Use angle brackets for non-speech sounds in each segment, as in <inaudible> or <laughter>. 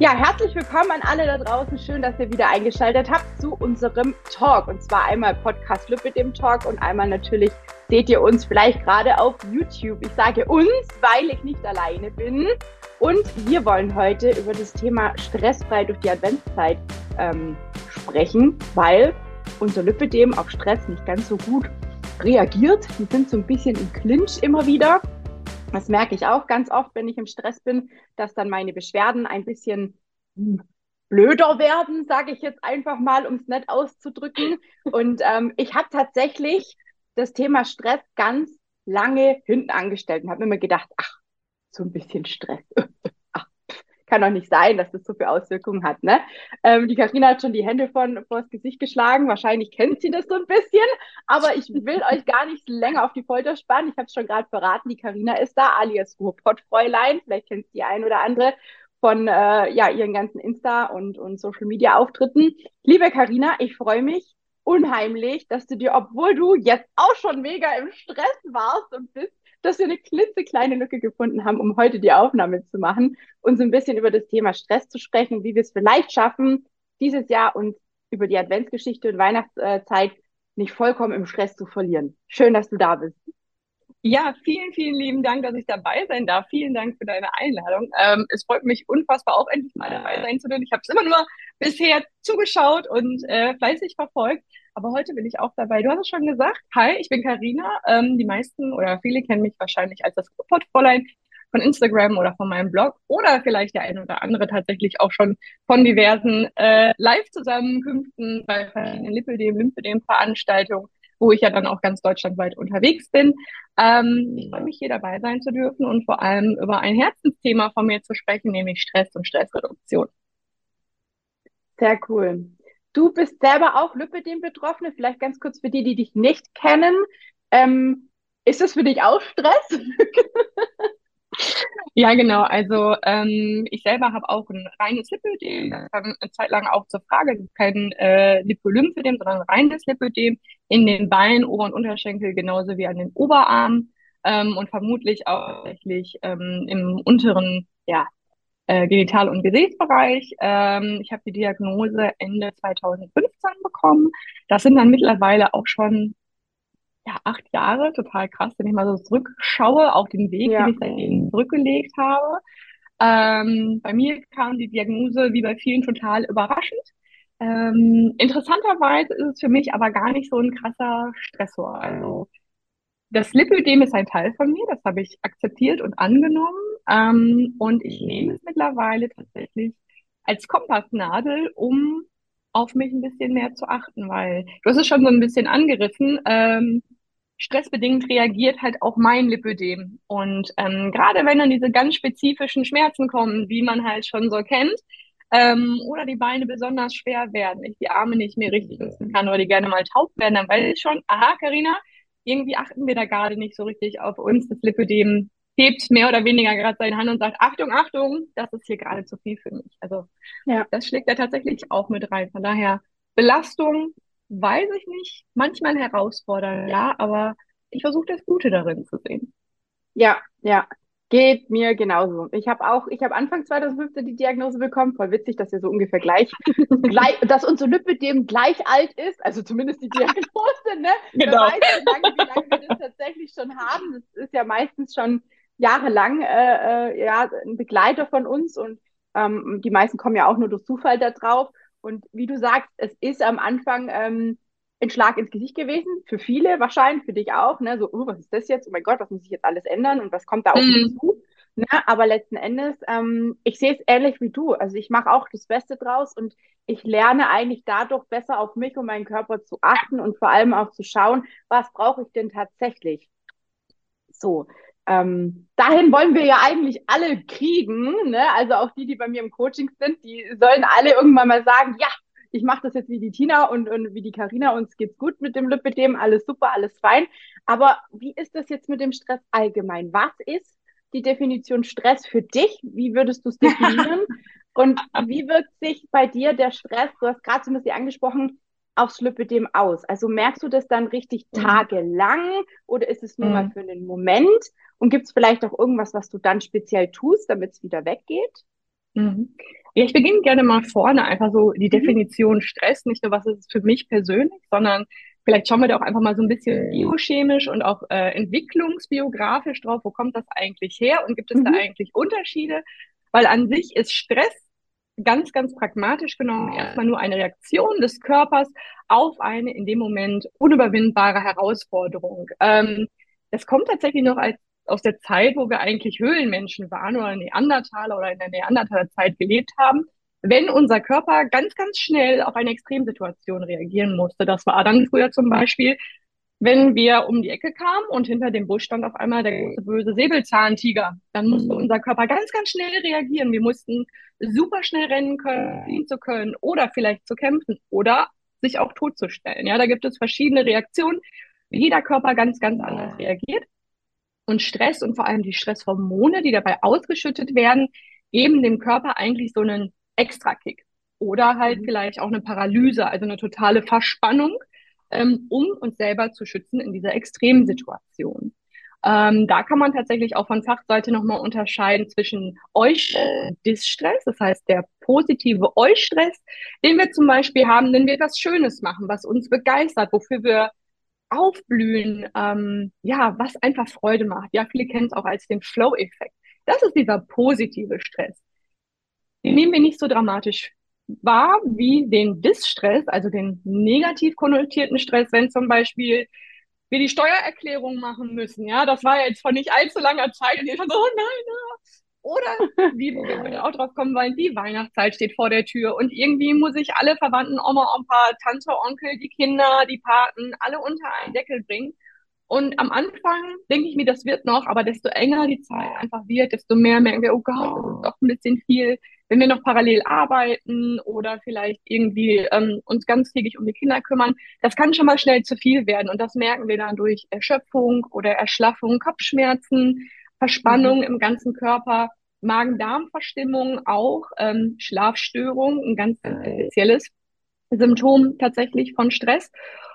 Ja, herzlich willkommen an alle da draußen. Schön, dass ihr wieder eingeschaltet habt zu unserem Talk. Und zwar einmal Podcast Lüb mit dem Talk und einmal natürlich seht ihr uns vielleicht gerade auf YouTube. Ich sage uns, weil ich nicht alleine bin. Und wir wollen heute über das Thema stressfrei durch die Adventszeit ähm, sprechen, weil unser Lipidem auf Stress nicht ganz so gut reagiert. Wir sind so ein bisschen im Clinch immer wieder. Das merke ich auch ganz oft, wenn ich im Stress bin, dass dann meine Beschwerden ein bisschen hm, blöder werden, sage ich jetzt einfach mal, um es nett auszudrücken. Und ähm, ich habe tatsächlich das Thema Stress ganz lange hinten angestellt und habe immer gedacht, ach, so ein bisschen Stress. Kann doch nicht sein, dass das so viel Auswirkungen hat. Ne? Ähm, die Karina hat schon die Hände von, vor das Gesicht geschlagen. Wahrscheinlich kennt sie das so ein bisschen. Aber ich will euch gar nicht länger auf die Folter spannen. Ich habe es schon gerade verraten. Die Karina ist da, alias Ruhrpottfräulein. Vielleicht kennt die ein oder andere von äh, ja, ihren ganzen Insta- und, und Social-Media-Auftritten. Liebe Karina, ich freue mich unheimlich, dass du dir, obwohl du jetzt auch schon mega im Stress warst und bist, dass wir eine klitzekleine Lücke gefunden haben, um heute die Aufnahme zu machen und so ein bisschen über das Thema Stress zu sprechen, wie wir es vielleicht schaffen, dieses Jahr uns über die Adventsgeschichte und Weihnachtszeit nicht vollkommen im Stress zu verlieren. Schön, dass du da bist. Ja, vielen, vielen lieben Dank, dass ich dabei sein darf. Vielen Dank für deine Einladung. Ähm, es freut mich unfassbar, auch endlich mal dabei sein zu dürfen. Ich habe es immer nur bisher zugeschaut und äh, fleißig verfolgt. Aber heute bin ich auch dabei. Du hast es schon gesagt. Hi, ich bin Karina. Ähm, die meisten oder viele kennen mich wahrscheinlich als das Portfräulein von Instagram oder von meinem Blog oder vielleicht der eine oder andere tatsächlich auch schon von diversen äh, Live-Zusammenkünften bei verschiedenen Lipidem, Lymphedem-Veranstaltungen, wo ich ja dann auch ganz deutschlandweit unterwegs bin. Ähm, ich freue mich hier dabei sein zu dürfen und vor allem über ein Herzensthema von mir zu sprechen, nämlich Stress und Stressreduktion. Sehr cool. Du bist selber auch Lipidem-Betroffene, vielleicht ganz kurz für die, die dich nicht kennen. Ähm, ist das für dich auch Stress? <laughs> Ja, genau. Also ähm, ich selber habe auch ein reines Lipödem. Das kam eine Zeit lang auch zur Frage. Kein äh, Lipolymphödem, sondern ein reines Lipödem in den Beinen, Ober- und Unterschenkel genauso wie an den Oberarmen ähm, und vermutlich auch tatsächlich ähm, im unteren ja, äh, Genital- und Gesäßbereich. Ähm, ich habe die Diagnose Ende 2015 bekommen. Das sind dann mittlerweile auch schon ja, acht Jahre, total krass, wenn ich mal so zurückschaue, auch den Weg, ja. den ich seitdem zurückgelegt habe. Ähm, bei mir kam die Diagnose wie bei vielen total überraschend. Ähm, interessanterweise ist es für mich aber gar nicht so ein krasser Stressor. Also das Lipödem ist ein Teil von mir, das habe ich akzeptiert und angenommen. Ähm, und ich nehme es mittlerweile tatsächlich als Kompassnadel, um auf mich ein bisschen mehr zu achten, weil du hast es schon so ein bisschen angerissen. Ähm, stressbedingt reagiert halt auch mein Lipödem. Und ähm, gerade wenn dann diese ganz spezifischen Schmerzen kommen, wie man halt schon so kennt, ähm, oder die Beine besonders schwer werden, ich die Arme nicht mehr richtig nutzen kann oder die gerne mal taub werden, dann weiß ich schon, aha, Karina, irgendwie achten wir da gerade nicht so richtig auf uns. Das Lipödem hebt mehr oder weniger gerade seine Hand und sagt, Achtung, Achtung, das ist hier gerade zu viel für mich. Also ja. das schlägt er tatsächlich auch mit rein. Von daher Belastung, weiß ich nicht, manchmal herausfordernd, ja, aber ich versuche das Gute darin zu sehen. Ja, ja, geht mir genauso. Ich habe auch, ich habe Anfang 2015 die Diagnose bekommen. Voll witzig, dass wir so ungefähr gleich, <laughs> gleich dass unser Lipidem gleich alt ist, also zumindest die Diagnose, ne? Genau. Wer weiß, wie lange, wie lange wir das tatsächlich schon haben. Das ist ja meistens schon jahrelang äh, äh, ja, ein Begleiter von uns und ähm, die meisten kommen ja auch nur durch Zufall da drauf. Und wie du sagst, es ist am Anfang ähm, ein Schlag ins Gesicht gewesen, für viele wahrscheinlich, für dich auch, ne? so, oh, was ist das jetzt, oh mein Gott, was muss ich jetzt alles ändern und was kommt da auf mich mhm. zu? Ne? Aber letzten Endes, ähm, ich sehe es ähnlich wie du, also ich mache auch das Beste draus und ich lerne eigentlich dadurch besser auf mich und meinen Körper zu achten und vor allem auch zu schauen, was brauche ich denn tatsächlich? So, ähm, dahin wollen wir ja eigentlich alle kriegen, ne? Also auch die, die bei mir im Coaching sind, die sollen alle irgendwann mal sagen, ja, ich mache das jetzt wie die Tina und, und wie die Karina, uns geht's gut mit dem Lipidem, alles super, alles fein. Aber wie ist das jetzt mit dem Stress allgemein? Was ist die Definition Stress für dich? Wie würdest du es definieren? <laughs> und wie wirkt sich bei dir der Stress, du hast gerade so ein bisschen angesprochen, aufs Lipidem aus? Also merkst du das dann richtig mhm. tagelang oder ist es nur mhm. mal für einen Moment? Und gibt es vielleicht auch irgendwas, was du dann speziell tust, damit es wieder weggeht? Mhm. Ja, ich beginne gerne mal vorne, einfach so die mhm. Definition Stress, nicht nur was ist es für mich persönlich, sondern vielleicht schauen wir da auch einfach mal so ein bisschen biochemisch und auch äh, entwicklungsbiografisch drauf, wo kommt das eigentlich her und gibt es mhm. da eigentlich Unterschiede? Weil an sich ist Stress ganz, ganz pragmatisch genommen erstmal nur eine Reaktion des Körpers auf eine in dem Moment unüberwindbare Herausforderung. Ähm, das kommt tatsächlich noch als aus der Zeit, wo wir eigentlich Höhlenmenschen waren oder Neandertaler oder in der Neandertaler-Zeit gelebt haben, wenn unser Körper ganz, ganz schnell auf eine Extremsituation reagieren musste. Das war dann früher zum Beispiel, wenn wir um die Ecke kamen und hinter dem Busch stand auf einmal der große böse Säbelzahntiger. Dann musste unser Körper ganz, ganz schnell reagieren. Wir mussten super schnell rennen können, fliehen zu können oder vielleicht zu kämpfen oder sich auch totzustellen. Ja, da gibt es verschiedene Reaktionen. Jeder Körper ganz, ganz anders reagiert. Und Stress und vor allem die Stresshormone, die dabei ausgeschüttet werden, geben dem Körper eigentlich so einen Extrakick. Oder halt mhm. vielleicht auch eine Paralyse, also eine totale Verspannung, ähm, um uns selber zu schützen in dieser Extremsituation. Ähm, da kann man tatsächlich auch von Fachseite nochmal unterscheiden zwischen Eustress das heißt der positive Eustress, den wir zum Beispiel haben, wenn wir etwas Schönes machen, was uns begeistert, wofür wir Aufblühen, ähm, ja, was einfach Freude macht. Ja, viele kennen es auch als den Flow-Effekt. Das ist dieser positive Stress. Den nehmen wir nicht so dramatisch wahr wie den Distress, also den negativ konnotierten Stress, wenn zum Beispiel wir die Steuererklärung machen müssen. Ja, das war jetzt vor nicht allzu langer Zeit und ich dachte, oh nein, nein. Oder, <laughs> wie wir auch drauf kommen wollen, die Weihnachtszeit steht vor der Tür und irgendwie muss ich alle Verwandten, Oma, Opa, Tante, Onkel, die Kinder, die Paten, alle unter einen Deckel bringen. Und am Anfang denke ich mir, das wird noch, aber desto enger die Zeit einfach wird, desto mehr merken wir, oh Gott, das ist doch ein bisschen viel. Wenn wir noch parallel arbeiten oder vielleicht irgendwie ähm, uns ganztägig um die Kinder kümmern, das kann schon mal schnell zu viel werden. Und das merken wir dann durch Erschöpfung oder Erschlaffung, Kopfschmerzen, Verspannung mhm. im ganzen Körper, Magen-Darm-Verstimmung auch, ähm, Schlafstörung, ein ganz spezielles Symptom tatsächlich von Stress.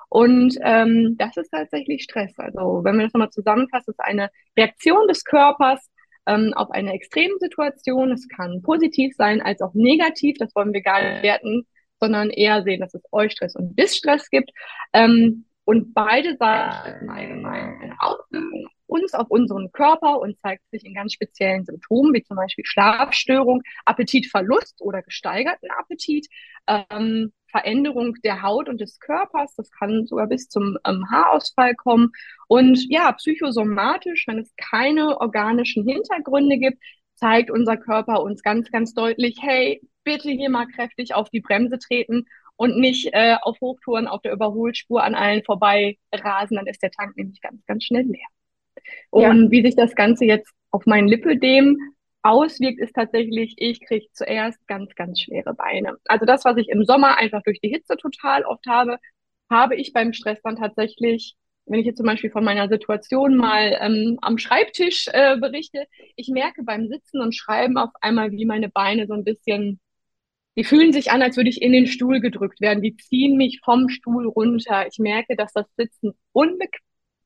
Und ähm, das ist tatsächlich Stress. Also wenn wir das nochmal zusammenfassen, ist eine Reaktion des Körpers ähm, auf eine Extremsituation. Es kann positiv sein als auch negativ. Das wollen wir gar nicht werten, sondern eher sehen, dass es Eustress und Distress gibt. Ähm, und beide Seiten allgemein eine Auswirkung uns auf unseren Körper und zeigt sich in ganz speziellen Symptomen, wie zum Beispiel Schlafstörung, Appetitverlust oder gesteigerten Appetit, ähm, Veränderung der Haut und des Körpers. Das kann sogar bis zum ähm, Haarausfall kommen. Und ja, psychosomatisch, wenn es keine organischen Hintergründe gibt, zeigt unser Körper uns ganz, ganz deutlich, hey, bitte hier mal kräftig auf die Bremse treten und nicht äh, auf Hochtouren auf der Überholspur an allen vorbei rasen, dann ist der Tank nämlich ganz, ganz schnell leer. Und ja. wie sich das Ganze jetzt auf mein Lipödem auswirkt, ist tatsächlich, ich kriege zuerst ganz, ganz schwere Beine. Also das, was ich im Sommer einfach durch die Hitze total oft habe, habe ich beim Stress dann tatsächlich, wenn ich jetzt zum Beispiel von meiner Situation mal ähm, am Schreibtisch äh, berichte, ich merke beim Sitzen und Schreiben auf einmal, wie meine Beine so ein bisschen, die fühlen sich an, als würde ich in den Stuhl gedrückt werden. Die ziehen mich vom Stuhl runter. Ich merke, dass das Sitzen unbequem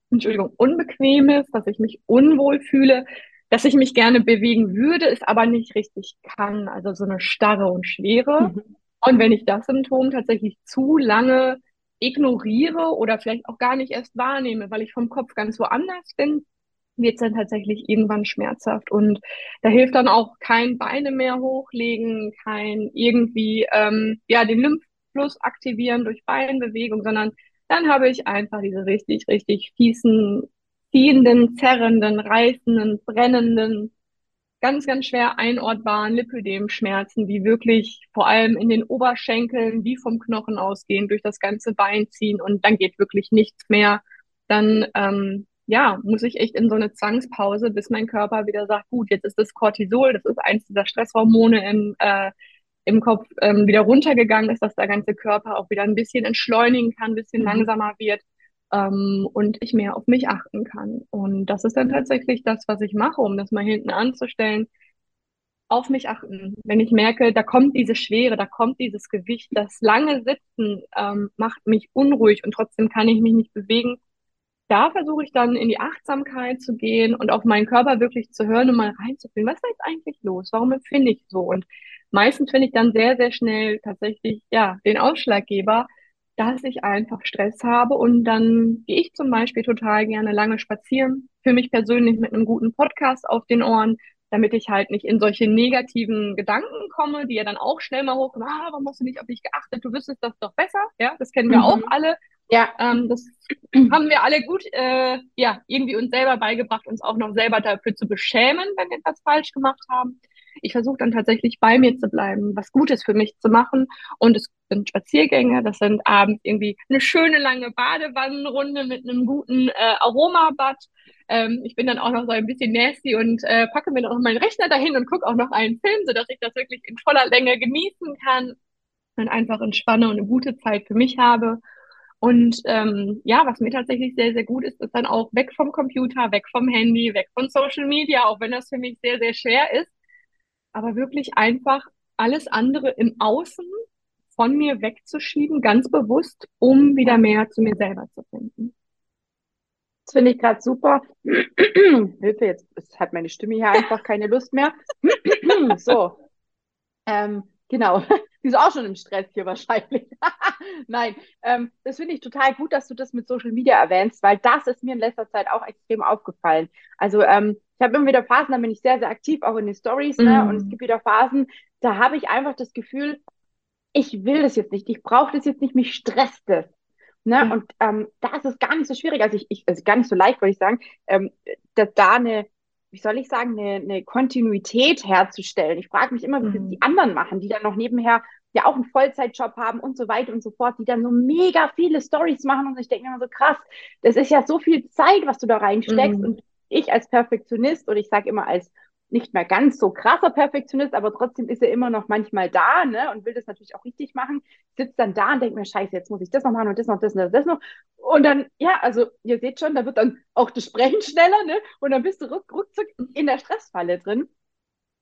Entschuldigung, unbequem ist, dass ich mich unwohl fühle, dass ich mich gerne bewegen würde, es aber nicht richtig kann. Also so eine Starre und Schwere. Mhm. Und wenn ich das Symptom tatsächlich zu lange ignoriere oder vielleicht auch gar nicht erst wahrnehme, weil ich vom Kopf ganz woanders bin, wird es dann tatsächlich irgendwann schmerzhaft. Und da hilft dann auch kein Beine mehr hochlegen, kein irgendwie ähm, ja den Lymphfluss aktivieren durch Beinbewegung, sondern dann habe ich einfach diese richtig, richtig fiesen, ziehenden, zerrenden, reißenden, brennenden, ganz, ganz schwer einortbaren Lipödem-Schmerzen, die wirklich vor allem in den Oberschenkeln wie vom Knochen ausgehen, durch das ganze Bein ziehen und dann geht wirklich nichts mehr. Dann ähm, ja, muss ich echt in so eine Zwangspause, bis mein Körper wieder sagt, gut, jetzt ist das Cortisol, das ist eins dieser Stresshormone im äh, im Kopf ähm, wieder runtergegangen ist, dass der ganze Körper auch wieder ein bisschen entschleunigen kann, ein bisschen mhm. langsamer wird ähm, und ich mehr auf mich achten kann. Und das ist dann tatsächlich das, was ich mache, um das mal hinten anzustellen. Auf mich achten. Wenn ich merke, da kommt diese Schwere, da kommt dieses Gewicht, das lange Sitzen ähm, macht mich unruhig und trotzdem kann ich mich nicht bewegen. Da versuche ich dann in die Achtsamkeit zu gehen und auf meinen Körper wirklich zu hören und mal reinzufühlen. Was ist jetzt eigentlich los? Warum empfinde ich so? Und meistens finde ich dann sehr, sehr schnell tatsächlich, ja, den Ausschlaggeber, dass ich einfach Stress habe und dann gehe ich zum Beispiel total gerne lange spazieren, für mich persönlich mit einem guten Podcast auf den Ohren, damit ich halt nicht in solche negativen Gedanken komme, die ja dann auch schnell mal hochkommen, ah, warum hast du nicht auf dich geachtet, du wüsstest das doch besser, ja, das kennen wir mhm. auch alle. Ja. Ähm, das <clears throat> haben wir alle gut, äh, ja, irgendwie uns selber beigebracht, uns auch noch selber dafür zu beschämen, wenn wir etwas falsch gemacht haben. Ich versuche dann tatsächlich bei mir zu bleiben, was Gutes für mich zu machen. Und es sind Spaziergänge, das sind abends irgendwie eine schöne lange Badewannenrunde mit einem guten äh, Aromabad. Ähm, ich bin dann auch noch so ein bisschen nasty und äh, packe mir noch meinen Rechner dahin und gucke auch noch einen Film, sodass ich das wirklich in voller Länge genießen kann und einfach entspanne und eine gute Zeit für mich habe. Und ähm, ja, was mir tatsächlich sehr, sehr gut ist, ist dann auch weg vom Computer, weg vom Handy, weg von Social Media, auch wenn das für mich sehr, sehr schwer ist, aber wirklich einfach alles andere im Außen von mir wegzuschieben, ganz bewusst, um wieder mehr zu mir selber zu finden. Das finde ich gerade super. <clears throat> Hilfe, jetzt hat meine Stimme hier einfach keine Lust mehr. <clears throat> so. Ähm, genau. <laughs> Die ist auch schon im Stress hier wahrscheinlich. <laughs> Nein, ähm, das finde ich total gut, dass du das mit Social Media erwähnst, weil das ist mir in letzter Zeit auch extrem aufgefallen. Also ähm, ich habe immer wieder Phasen, da bin ich sehr, sehr aktiv, auch in den Stories, ne? Mm. Und es gibt wieder Phasen, da habe ich einfach das Gefühl, ich will das jetzt nicht, ich brauche das jetzt nicht, mich stresst das. Ne? Mhm. Und ähm, da ist es gar nicht so schwierig, also ich, ich also gar nicht so leicht, würde ich sagen, ähm, dass da eine, wie soll ich sagen, eine, eine Kontinuität herzustellen. Ich frage mich immer, wie mhm. das die anderen machen, die dann noch nebenher ja auch einen Vollzeitjob haben und so weiter und so fort, die dann so mega viele Stories machen und ich denke mir immer so krass, das ist ja so viel Zeit, was du da reinsteckst mhm. und ich als Perfektionist und ich sage immer als nicht mehr ganz so krasser Perfektionist, aber trotzdem ist er immer noch manchmal da ne, und will das natürlich auch richtig machen, sitzt dann da und denkt mir, scheiße, jetzt muss ich das noch machen und das noch, das noch, das noch. Und dann, ja, also ihr seht schon, da wird dann auch das Sprechen schneller ne, und dann bist du ruck, ruckzuck in der Stressfalle drin.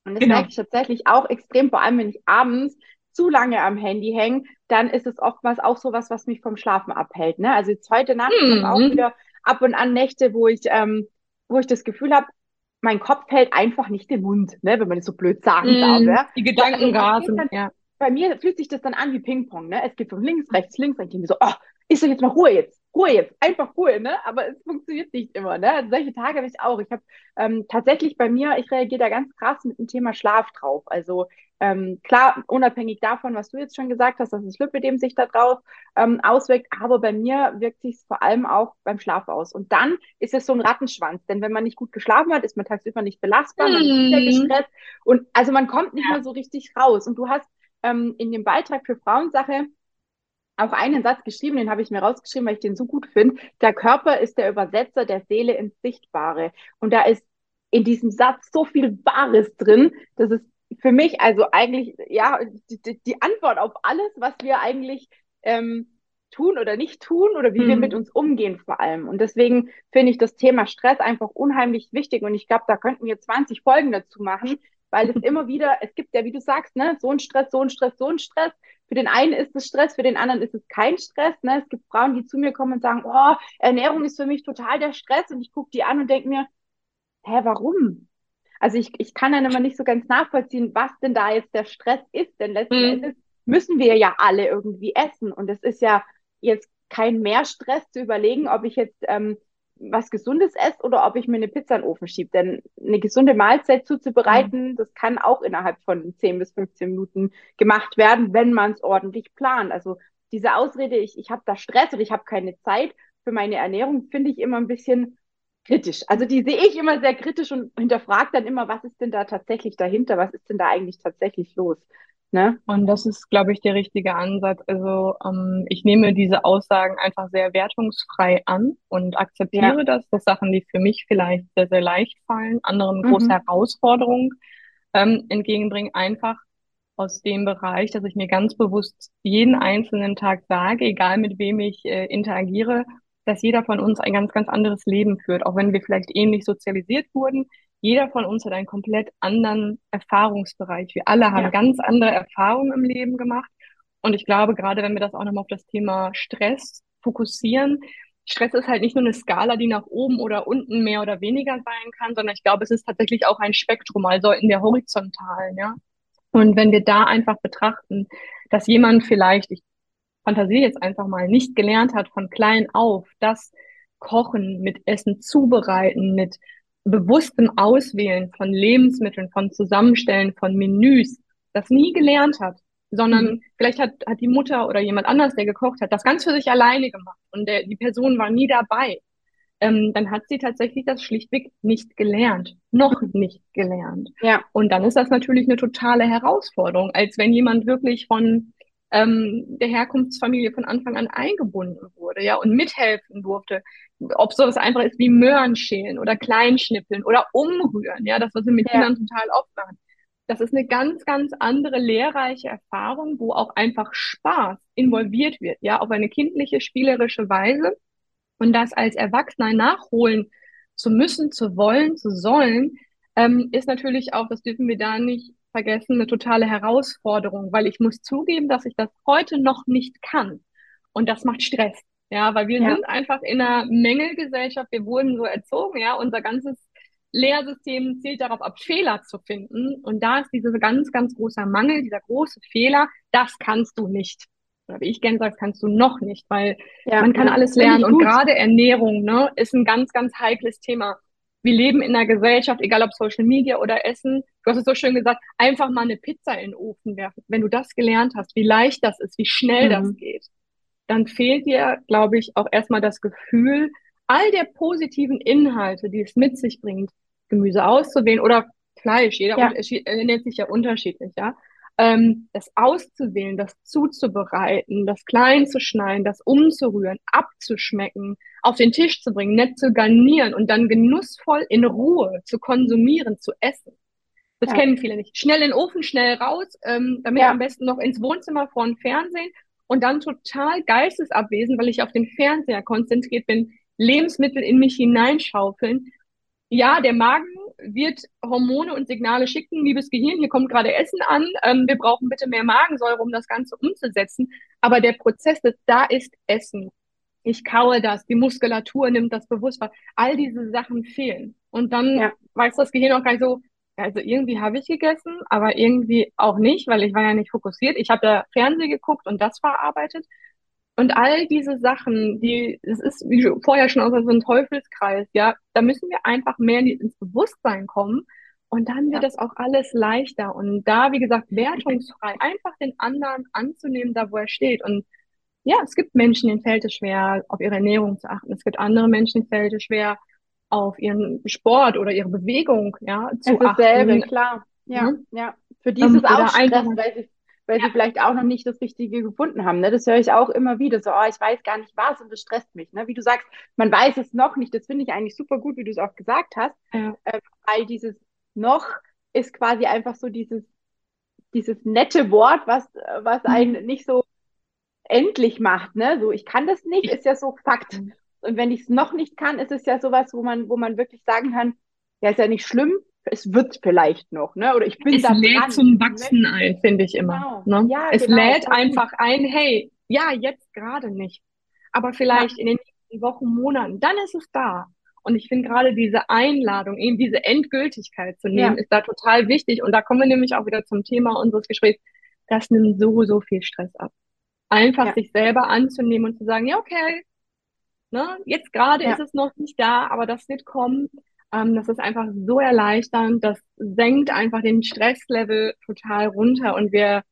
Und das genau. merke ich tatsächlich auch extrem, vor allem wenn ich abends zu lange am Handy hänge, dann ist es oftmals auch sowas, was mich vom Schlafen abhält. Ne? Also jetzt heute Nacht mhm. auch wieder ab und an Nächte, wo ich, ähm, wo ich das Gefühl habe, mein Kopf hält einfach nicht den Mund, ne, wenn man das so blöd sagen mm, darf. Ja? Die Gedanken rasen, ja. Bei mir fühlt sich das dann an wie Ping-Pong, ne? Es geht von links, rechts, links, rechts. Ich denke so, oh, ist doch jetzt mal Ruhe jetzt. Ruhe jetzt, einfach Ruhe, ne? Aber es funktioniert nicht immer, ne? Also solche Tage habe ich auch. Ich habe ähm, tatsächlich bei mir, ich reagiere da ganz krass mit dem Thema Schlaf drauf. Also ähm, klar, unabhängig davon, was du jetzt schon gesagt hast, dass das Lipidem sich da drauf ähm, auswirkt, aber bei mir wirkt sich vor allem auch beim Schlaf aus. Und dann ist es so ein Rattenschwanz, denn wenn man nicht gut geschlafen hat, ist man tagsüber nicht belastbar, man ist wieder mhm. gestresst und also man kommt nicht ja. mehr so richtig raus. Und du hast ähm, in dem Beitrag für Frauensache auch einen Satz geschrieben, den habe ich mir rausgeschrieben, weil ich den so gut finde. Der Körper ist der Übersetzer der Seele ins Sichtbare. Und da ist in diesem Satz so viel Wahres drin, dass es für mich also eigentlich, ja, die, die Antwort auf alles, was wir eigentlich ähm, tun oder nicht tun oder wie mhm. wir mit uns umgehen vor allem. Und deswegen finde ich das Thema Stress einfach unheimlich wichtig. Und ich glaube, da könnten wir 20 Folgen dazu machen, weil es immer wieder, es gibt ja, wie du sagst, ne, so ein Stress, so ein Stress, so ein Stress. Für den einen ist es Stress, für den anderen ist es kein Stress. Ne? Es gibt Frauen, die zu mir kommen und sagen, oh, Ernährung ist für mich total der Stress. Und ich gucke die an und denke mir, hä, warum? Also ich, ich kann dann immer nicht so ganz nachvollziehen, was denn da jetzt der Stress ist. Denn letzten mhm. Endes müssen wir ja alle irgendwie essen. Und es ist ja jetzt kein Mehrstress zu überlegen, ob ich jetzt ähm, was Gesundes esse oder ob ich mir eine Pizza in den Ofen schiebe. Denn eine gesunde Mahlzeit zuzubereiten, mhm. das kann auch innerhalb von 10 bis 15 Minuten gemacht werden, wenn man es ordentlich plant. Also diese Ausrede, ich, ich habe da Stress oder ich habe keine Zeit für meine Ernährung, finde ich immer ein bisschen kritisch. Also die sehe ich immer sehr kritisch und hinterfrage dann immer, was ist denn da tatsächlich dahinter? Was ist denn da eigentlich tatsächlich los? Ne? Und das ist, glaube ich, der richtige Ansatz. Also ähm, ich nehme diese Aussagen einfach sehr wertungsfrei an und akzeptiere ja. das, dass Sachen, die für mich vielleicht sehr, sehr leicht fallen, anderen mhm. große Herausforderungen ähm, entgegenbringen, einfach aus dem Bereich, dass ich mir ganz bewusst jeden einzelnen Tag sage, egal mit wem ich äh, interagiere, dass jeder von uns ein ganz, ganz anderes Leben führt, auch wenn wir vielleicht ähnlich sozialisiert wurden jeder von uns hat einen komplett anderen Erfahrungsbereich. Wir alle haben ja. ganz andere Erfahrungen im Leben gemacht. Und ich glaube, gerade wenn wir das auch nochmal auf das Thema Stress fokussieren, Stress ist halt nicht nur eine Skala, die nach oben oder unten mehr oder weniger sein kann, sondern ich glaube, es ist tatsächlich auch ein Spektrum, also in der horizontalen, ja. Und wenn wir da einfach betrachten, dass jemand vielleicht, ich fantasiere jetzt einfach mal, nicht gelernt hat von klein auf, das Kochen, mit Essen zubereiten, mit bewusstem Auswählen von Lebensmitteln, von Zusammenstellen von Menüs, das nie gelernt hat, sondern mhm. vielleicht hat, hat die Mutter oder jemand anders, der gekocht hat, das ganz für sich alleine gemacht und der, die Person war nie dabei. Ähm, dann hat sie tatsächlich das schlichtweg nicht gelernt, noch nicht gelernt. Ja. Und dann ist das natürlich eine totale Herausforderung, als wenn jemand wirklich von ähm, der Herkunftsfamilie von Anfang an eingebunden wurde, ja, und mithelfen durfte. Ob sowas einfach ist wie Möhren schälen oder Kleinschnippeln oder umrühren, ja, das, was wir mit ja. Kindern total oft machen. Das ist eine ganz, ganz andere lehrreiche Erfahrung, wo auch einfach Spaß involviert wird, ja, auf eine kindliche, spielerische Weise. Und das als Erwachsener nachholen zu müssen, zu wollen, zu sollen, ähm, ist natürlich auch, das dürfen wir da nicht vergessen, eine totale Herausforderung, weil ich muss zugeben, dass ich das heute noch nicht kann. Und das macht Stress. Ja, weil wir ja. sind einfach in einer Mängelgesellschaft. Wir wurden so erzogen, ja, unser ganzes Lehrsystem zielt darauf ab, Fehler zu finden. Und da ist dieser ganz, ganz großer Mangel, dieser große Fehler, das kannst du nicht. Oder wie ich gerne sage, kannst du noch nicht, weil ja, man kann alles lernen. Und gerade Ernährung ne, ist ein ganz, ganz heikles Thema. Wir leben in einer Gesellschaft, egal ob Social Media oder Essen. Du hast es so schön gesagt, einfach mal eine Pizza in den Ofen werfen. Wenn du das gelernt hast, wie leicht das ist, wie schnell mhm. das geht, dann fehlt dir, glaube ich, auch erstmal das Gefühl, all der positiven Inhalte, die es mit sich bringt, Gemüse auszuwählen oder Fleisch, jeder ja. ernährt sich ja unterschiedlich, ja. Ähm, das auszuwählen, das zuzubereiten, das klein zu schneiden, das umzurühren, abzuschmecken, auf den Tisch zu bringen, nett zu garnieren und dann genussvoll in Ruhe zu konsumieren, zu essen. Das ja. kennen viele nicht. Schnell in den Ofen, schnell raus, ähm, damit ja. am besten noch ins Wohnzimmer vor dem Fernsehen und dann total geistesabwesend, weil ich auf den Fernseher konzentriert bin, Lebensmittel in mich hineinschaufeln. Ja, der Magen wird Hormone und Signale schicken, liebes Gehirn, hier kommt gerade Essen an, ähm, wir brauchen bitte mehr Magensäure, um das Ganze umzusetzen. Aber der Prozess, des, da ist Essen ich kaue das, die Muskulatur nimmt das bewusst wahr. All diese Sachen fehlen. Und dann ja. weiß das Gehirn auch gar nicht so, also irgendwie habe ich gegessen, aber irgendwie auch nicht, weil ich war ja nicht fokussiert. Ich habe ja Fernsehen geguckt und das verarbeitet. Und all diese Sachen, die, es ist wie vorher schon aus so ein Teufelskreis, ja, da müssen wir einfach mehr ins Bewusstsein kommen. Und dann wird ja. das auch alles leichter. Und da, wie gesagt, wertungsfrei, einfach den anderen anzunehmen, da wo er steht. Und ja, es gibt Menschen, denen fällt es schwer, auf ihre Ernährung zu achten. Es gibt andere Menschen, denen fällt es schwer, auf ihren Sport oder ihre Bewegung ja, zu es ist achten. Dasselbe, klar. Ja, mhm. ja. Für die ist es auch Stress, weil sie, weil ja. sie vielleicht auch noch nicht das Richtige gefunden haben. Ne? Das höre ich auch immer wieder. So, oh, ich weiß gar nicht was und das stresst mich. Ne? Wie du sagst, man weiß es noch nicht. Das finde ich eigentlich super gut, wie du es auch gesagt hast. Ja. Äh, weil dieses noch ist quasi einfach so dieses, dieses nette Wort, was, was mhm. einen nicht so endlich macht, ne? So, ich kann das nicht, ist ja so Fakt. Mhm. Und wenn ich es noch nicht kann, ist es ja sowas, wo man, wo man wirklich sagen kann, ja, ist ja nicht schlimm, es wird vielleicht noch, ne? Oder ich bin es da lädt dran. zum Wachsen ein, finde ich immer. Genau. Ne? Ja, es genau. lädt einfach ein, hey, ja, jetzt gerade nicht. Aber vielleicht ja. in den nächsten Wochen, Monaten, dann ist es da. Und ich finde gerade diese Einladung, eben diese Endgültigkeit zu nehmen, ja. ist da total wichtig. Und da kommen wir nämlich auch wieder zum Thema unseres Gesprächs. Das nimmt so, so viel Stress ab. Einfach ja. sich selber anzunehmen und zu sagen, ja, okay, ne, jetzt gerade ist es noch nicht da, aber das wird kommen. Ähm, das ist einfach so erleichternd, das senkt einfach den Stresslevel total runter und wir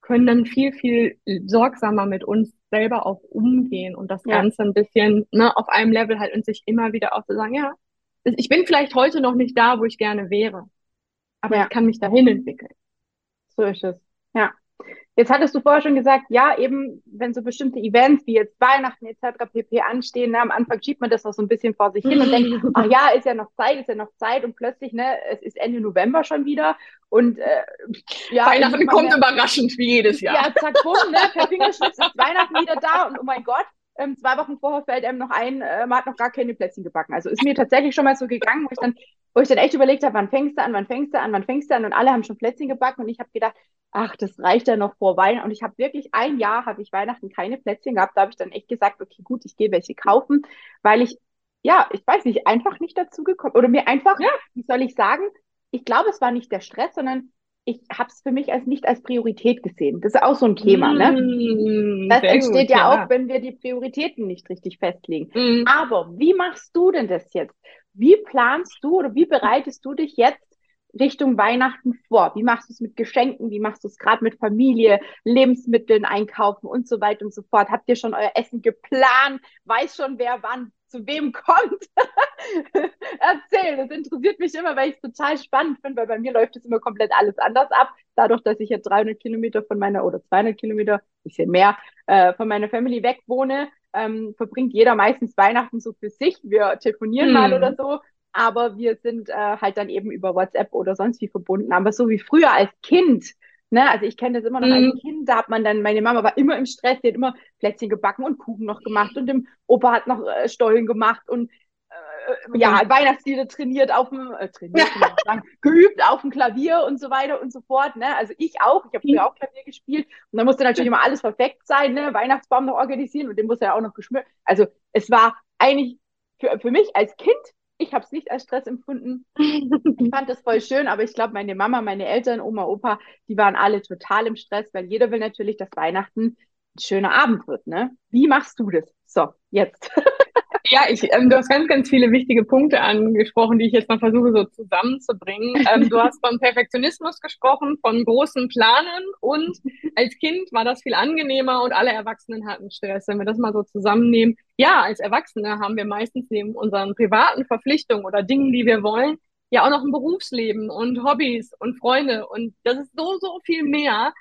können dann viel, viel sorgsamer mit uns selber auch umgehen und das ja. Ganze ein bisschen ne, auf einem Level halt und sich immer wieder auch zu sagen, ja, ich bin vielleicht heute noch nicht da, wo ich gerne wäre, aber ja. ich kann mich dahin entwickeln. So ist es. Jetzt hattest du vorher schon gesagt, ja, eben, wenn so bestimmte Events wie jetzt Weihnachten etc. pp. anstehen, ne, am Anfang schiebt man das noch so ein bisschen vor sich hin und denkt, ach ja, ist ja noch Zeit, ist ja noch Zeit und plötzlich, ne, es ist Ende November schon wieder und äh, ja. Weihnachten kommt ja, überraschend wie jedes Jahr. Ja, zack, bumm, ne, per Fingerschnips ist Weihnachten wieder da und oh mein Gott, ähm, zwei Wochen vorher fällt einem noch ein, äh, man hat noch gar keine Plätzchen gebacken. Also ist mir tatsächlich schon mal so gegangen, wo ich dann, wo ich dann echt überlegt habe, wann fängst du an, wann fängst du an, wann fängst du an und alle haben schon Plätzchen gebacken und ich habe gedacht, ach, das reicht ja noch vor Weihnachten. Und ich habe wirklich ein Jahr, habe ich Weihnachten keine Plätzchen gehabt. Da habe ich dann echt gesagt, okay, gut, ich gehe welche kaufen, weil ich, ja, ich weiß nicht, einfach nicht dazu gekommen oder mir einfach, ja. wie soll ich sagen, ich glaube, es war nicht der Stress, sondern ich habe es für mich als nicht als Priorität gesehen. Das ist auch so ein Thema, ne? Mm, das entsteht gut, ja, ja, auch, wenn wir die Prioritäten nicht richtig festlegen. Mm. Aber wie machst du denn das jetzt? Wie planst du oder wie bereitest du dich jetzt Richtung Weihnachten vor? Wie machst du es mit Geschenken? Wie machst du es gerade mit Familie, Lebensmitteln einkaufen und so weiter und so fort? Habt ihr schon euer Essen geplant? Weiß schon, wer wann zu wem kommt? <laughs> Erzähl, das interessiert mich immer, weil ich es total spannend finde, weil bei mir läuft es immer komplett alles anders ab. Dadurch, dass ich jetzt 300 Kilometer von meiner oder 200 Kilometer, bisschen mehr, äh, von meiner Family weg wohne, ähm, verbringt jeder meistens Weihnachten so für sich. Wir telefonieren hm. mal oder so aber wir sind äh, halt dann eben über WhatsApp oder sonst wie verbunden. Aber so wie früher als Kind, ne, also ich kenne das immer noch mhm. als Kind, da hat man dann, meine Mama war immer im Stress, die hat immer Plätzchen gebacken und Kuchen noch gemacht und dem Opa hat noch äh, Stollen gemacht und ja, mhm. Weihnachtslieder trainiert auf dem, äh, trainiert, <laughs> sagen, geübt auf dem Klavier und so weiter und so fort. Ne? Also ich auch, ich habe früher mhm. auch Klavier gespielt und da musste natürlich immer alles perfekt sein, ne? Weihnachtsbaum noch organisieren und den muss ja auch noch geschmückt. Also es war eigentlich für, für mich als Kind ich habe es nicht als Stress empfunden. Ich fand das voll schön, aber ich glaube, meine Mama, meine Eltern, Oma, Opa, die waren alle total im Stress, weil jeder will natürlich, dass Weihnachten ein schöner Abend wird. Ne? Wie machst du das? So, jetzt. <laughs> Ja, ich, ähm, du hast ganz, ganz viele wichtige Punkte angesprochen, die ich jetzt mal versuche so zusammenzubringen. Ähm, du hast von Perfektionismus gesprochen, von großen Planen und als Kind war das viel angenehmer und alle Erwachsenen hatten Stress. Wenn wir das mal so zusammennehmen, ja, als Erwachsene haben wir meistens neben unseren privaten Verpflichtungen oder Dingen, die wir wollen, ja auch noch ein Berufsleben und Hobbys und Freunde und das ist so, so viel mehr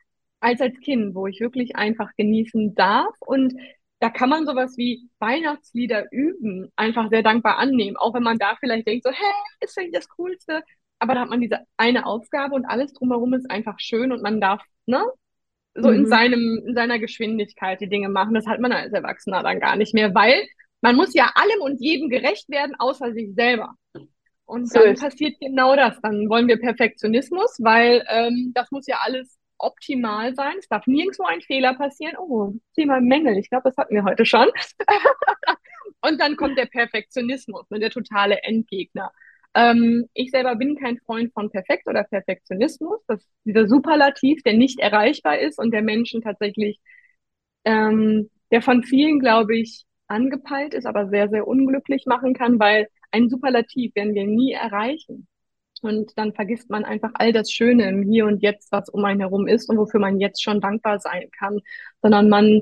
als als Kind, wo ich wirklich einfach genießen darf und da kann man sowas wie Weihnachtslieder üben, einfach sehr dankbar annehmen, auch wenn man da vielleicht denkt, so, hä, ist vielleicht das Coolste. Aber da hat man diese eine Aufgabe und alles drumherum ist einfach schön und man darf, ne, so mhm. in seinem, in seiner Geschwindigkeit die Dinge machen. Das hat man als Erwachsener dann gar nicht mehr, weil man muss ja allem und jedem gerecht werden, außer sich selber. Und so dann ist. passiert genau das. Dann wollen wir Perfektionismus, weil ähm, das muss ja alles optimal sein. Es darf nirgendwo ein Fehler passieren. Oh, Thema Mängel. Ich glaube, das hatten wir heute schon. <laughs> und dann kommt der Perfektionismus, ne, der totale Endgegner. Ähm, ich selber bin kein Freund von Perfekt oder Perfektionismus. Das ist dieser Superlativ, der nicht erreichbar ist und der Menschen tatsächlich, ähm, der von vielen, glaube ich, angepeilt ist, aber sehr, sehr unglücklich machen kann, weil ein Superlativ werden wir nie erreichen. Und dann vergisst man einfach all das Schöne im Hier und Jetzt, was um einen herum ist und wofür man jetzt schon dankbar sein kann, sondern man